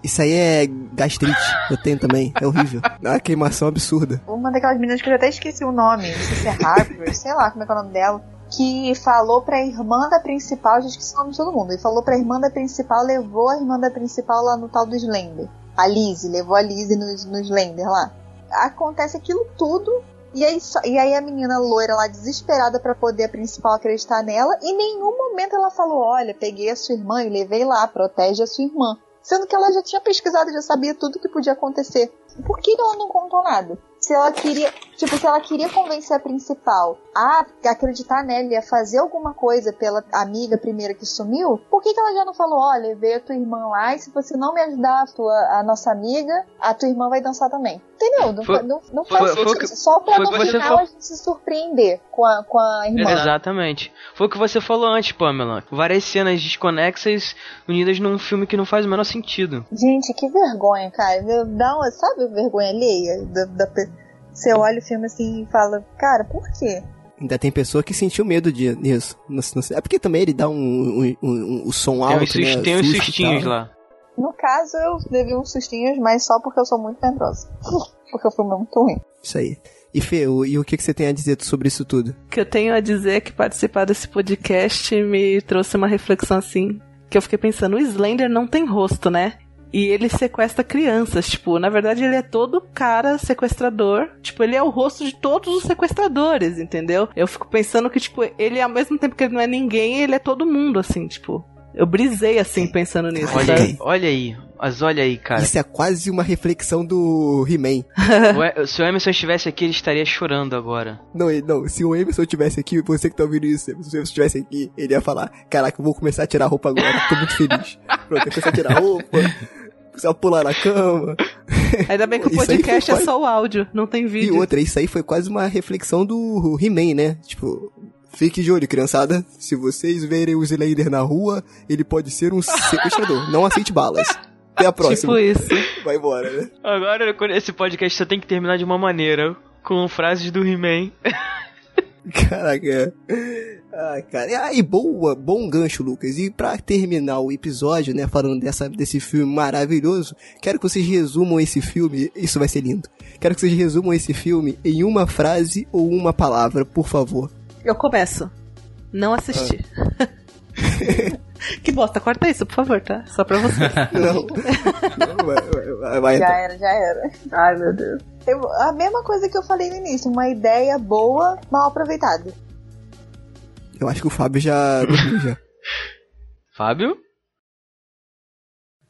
Isso aí é gastrite. Eu tenho também. É horrível. É uma queimação absurda. Uma daquelas meninas que eu já até esqueci o nome. Não sei se é Harper, sei lá como é que é o nome dela. Que falou pra irmã da principal, já esqueci o nome de todo mundo. Ele falou pra irmã da principal, levou a irmã da principal lá no tal do Slender. A Lizzie, levou a Lizzie no, no Slender lá. Acontece aquilo tudo. E aí, só- e aí a menina loira lá, desesperada pra poder a principal acreditar nela. E em nenhum momento ela falou: Olha, peguei a sua irmã e levei lá, protege a sua irmã. Sendo que ela já tinha pesquisado já sabia tudo que podia acontecer. Por que ela não contou nada? Se ela queria, tipo, se ela queria convencer a principal a acreditar nela e a fazer alguma coisa pela amiga primeira que sumiu, por que, que ela já não falou, olha, veio a tua irmã lá e se você não me ajudar a, tua, a nossa amiga, a tua irmã vai dançar também. Entendeu? Não, Foi- não, não foi- faz foi sentido. que- Só pra foi no final falou. a gente se surpreender com a, com a irmã. Exatamente. Foi o que você falou antes, Pamela. Várias cenas desconexas unidas num filme que não faz o menor sentido. Gente, que vergonha, cara. Dá uma, sabe, vergonha alheia? Da, da pe- você olha o filme assim e fala, cara, por quê? Ainda tem pessoa que sentiu medo sei- É porque também ele dá um, um, um- um- um som Tem alto, né? tem uns Susto e sustinhos lá. No caso, eu levei uns sustinhos, mas só porque eu sou muito medrosa. Porque o filme é muito ruim. Isso aí. E Fê, o- e o que, que você tem a dizer sobre isso tudo? O que eu tenho a dizer é que participar desse podcast me trouxe uma reflexão assim, que eu fiquei pensando, o Slender não tem rosto, né? E ele sequestra crianças, tipo, na verdade ele é todo cara sequestrador, tipo, ele é o rosto de todos os sequestradores, entendeu? Eu fico pensando que, tipo, ele ao mesmo tempo que ele não é ninguém, ele é todo mundo, assim, tipo. Eu brisei assim pensando nisso, Olha sabe? aí, olha aí. Mas olha aí, cara. Isso é quase uma reflexão do He-Man. Se o Emerson estivesse aqui, ele estaria chorando agora. Não, não, se o Emerson tivesse aqui, você que tá ouvindo isso, se o Emerson estivesse aqui, ele ia falar: Caraca, eu vou começar a tirar a roupa agora, tô muito feliz. Pronto, eu começar a tirar a roupa, começar a pular na cama. Ainda bem que o podcast é quase- só o áudio, não tem E vídeo. outra, isso aí foi quase uma reflexão do He-Man, né? Tipo, fique de olho, criançada. Se vocês verem o Slender na rua, ele pode ser um sequestrador. Não aceite balas. Até a próxima. Tipo isso. Vai embora, né? Agora, esse podcast só tem que terminar de uma maneira. Com frases do He-Man. Caraca. Ai, cara. E aí, boa, bom gancho, Lucas. E pra terminar o episódio, né, falando dessa, desse filme maravilhoso, quero que vocês resumam esse filme. Isso vai ser lindo. Quero que vocês resumam esse filme em uma frase ou uma palavra, por favor. Eu começo. Não assisti. que bosta, corta isso, por favor, tá? Só pra você. Não. Não, vai, vai, vai, Já então. era, já era. Ai, meu Deus. Eu- a mesma coisa que eu falei no início, uma ideia boa, mal aproveitada. Eu acho que o Fábio já dormiu já. Fábio?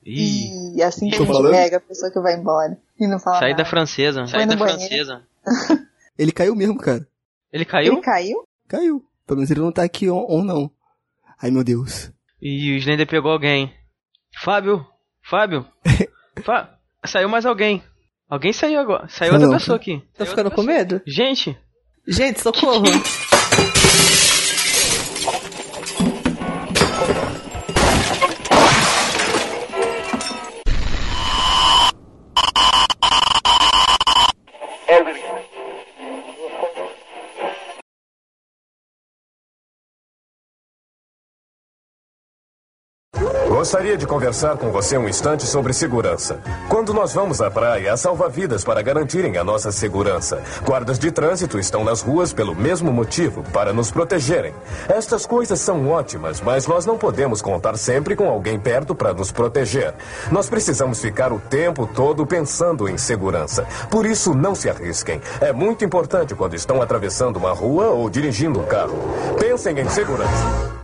Ih, E assim que Tô a gente falando? pega a pessoa que vai embora e não fala saída nada. francesa. Foi Saída no banheiro. francesa. Ele caiu mesmo, cara. Ele caiu? Ele caiu? Caiu. Pelo menos ele não tá aqui on, on não. Ai, meu Deus. E o Slender pegou alguém. Fábio? Fábio? Fá- Saiu mais alguém. Alguém saiu agora. Saiu outra Não. pessoa aqui. Tô ficando com medo? Gente, Gente, socorro. Gostaria de conversar com você um instante sobre segurança. Quando nós vamos à praia, há salva-vidas para garantirem a nossa segurança. Guardas de trânsito estão nas ruas pelo mesmo motivo, para nos protegerem. Estas coisas são ótimas, mas nós não podemos contar sempre com alguém perto para nos proteger. Nós precisamos ficar o tempo todo pensando em segurança. Por isso, não se arrisquem. É muito importante quando estão atravessando uma rua ou dirigindo um carro. Pensem em segurança.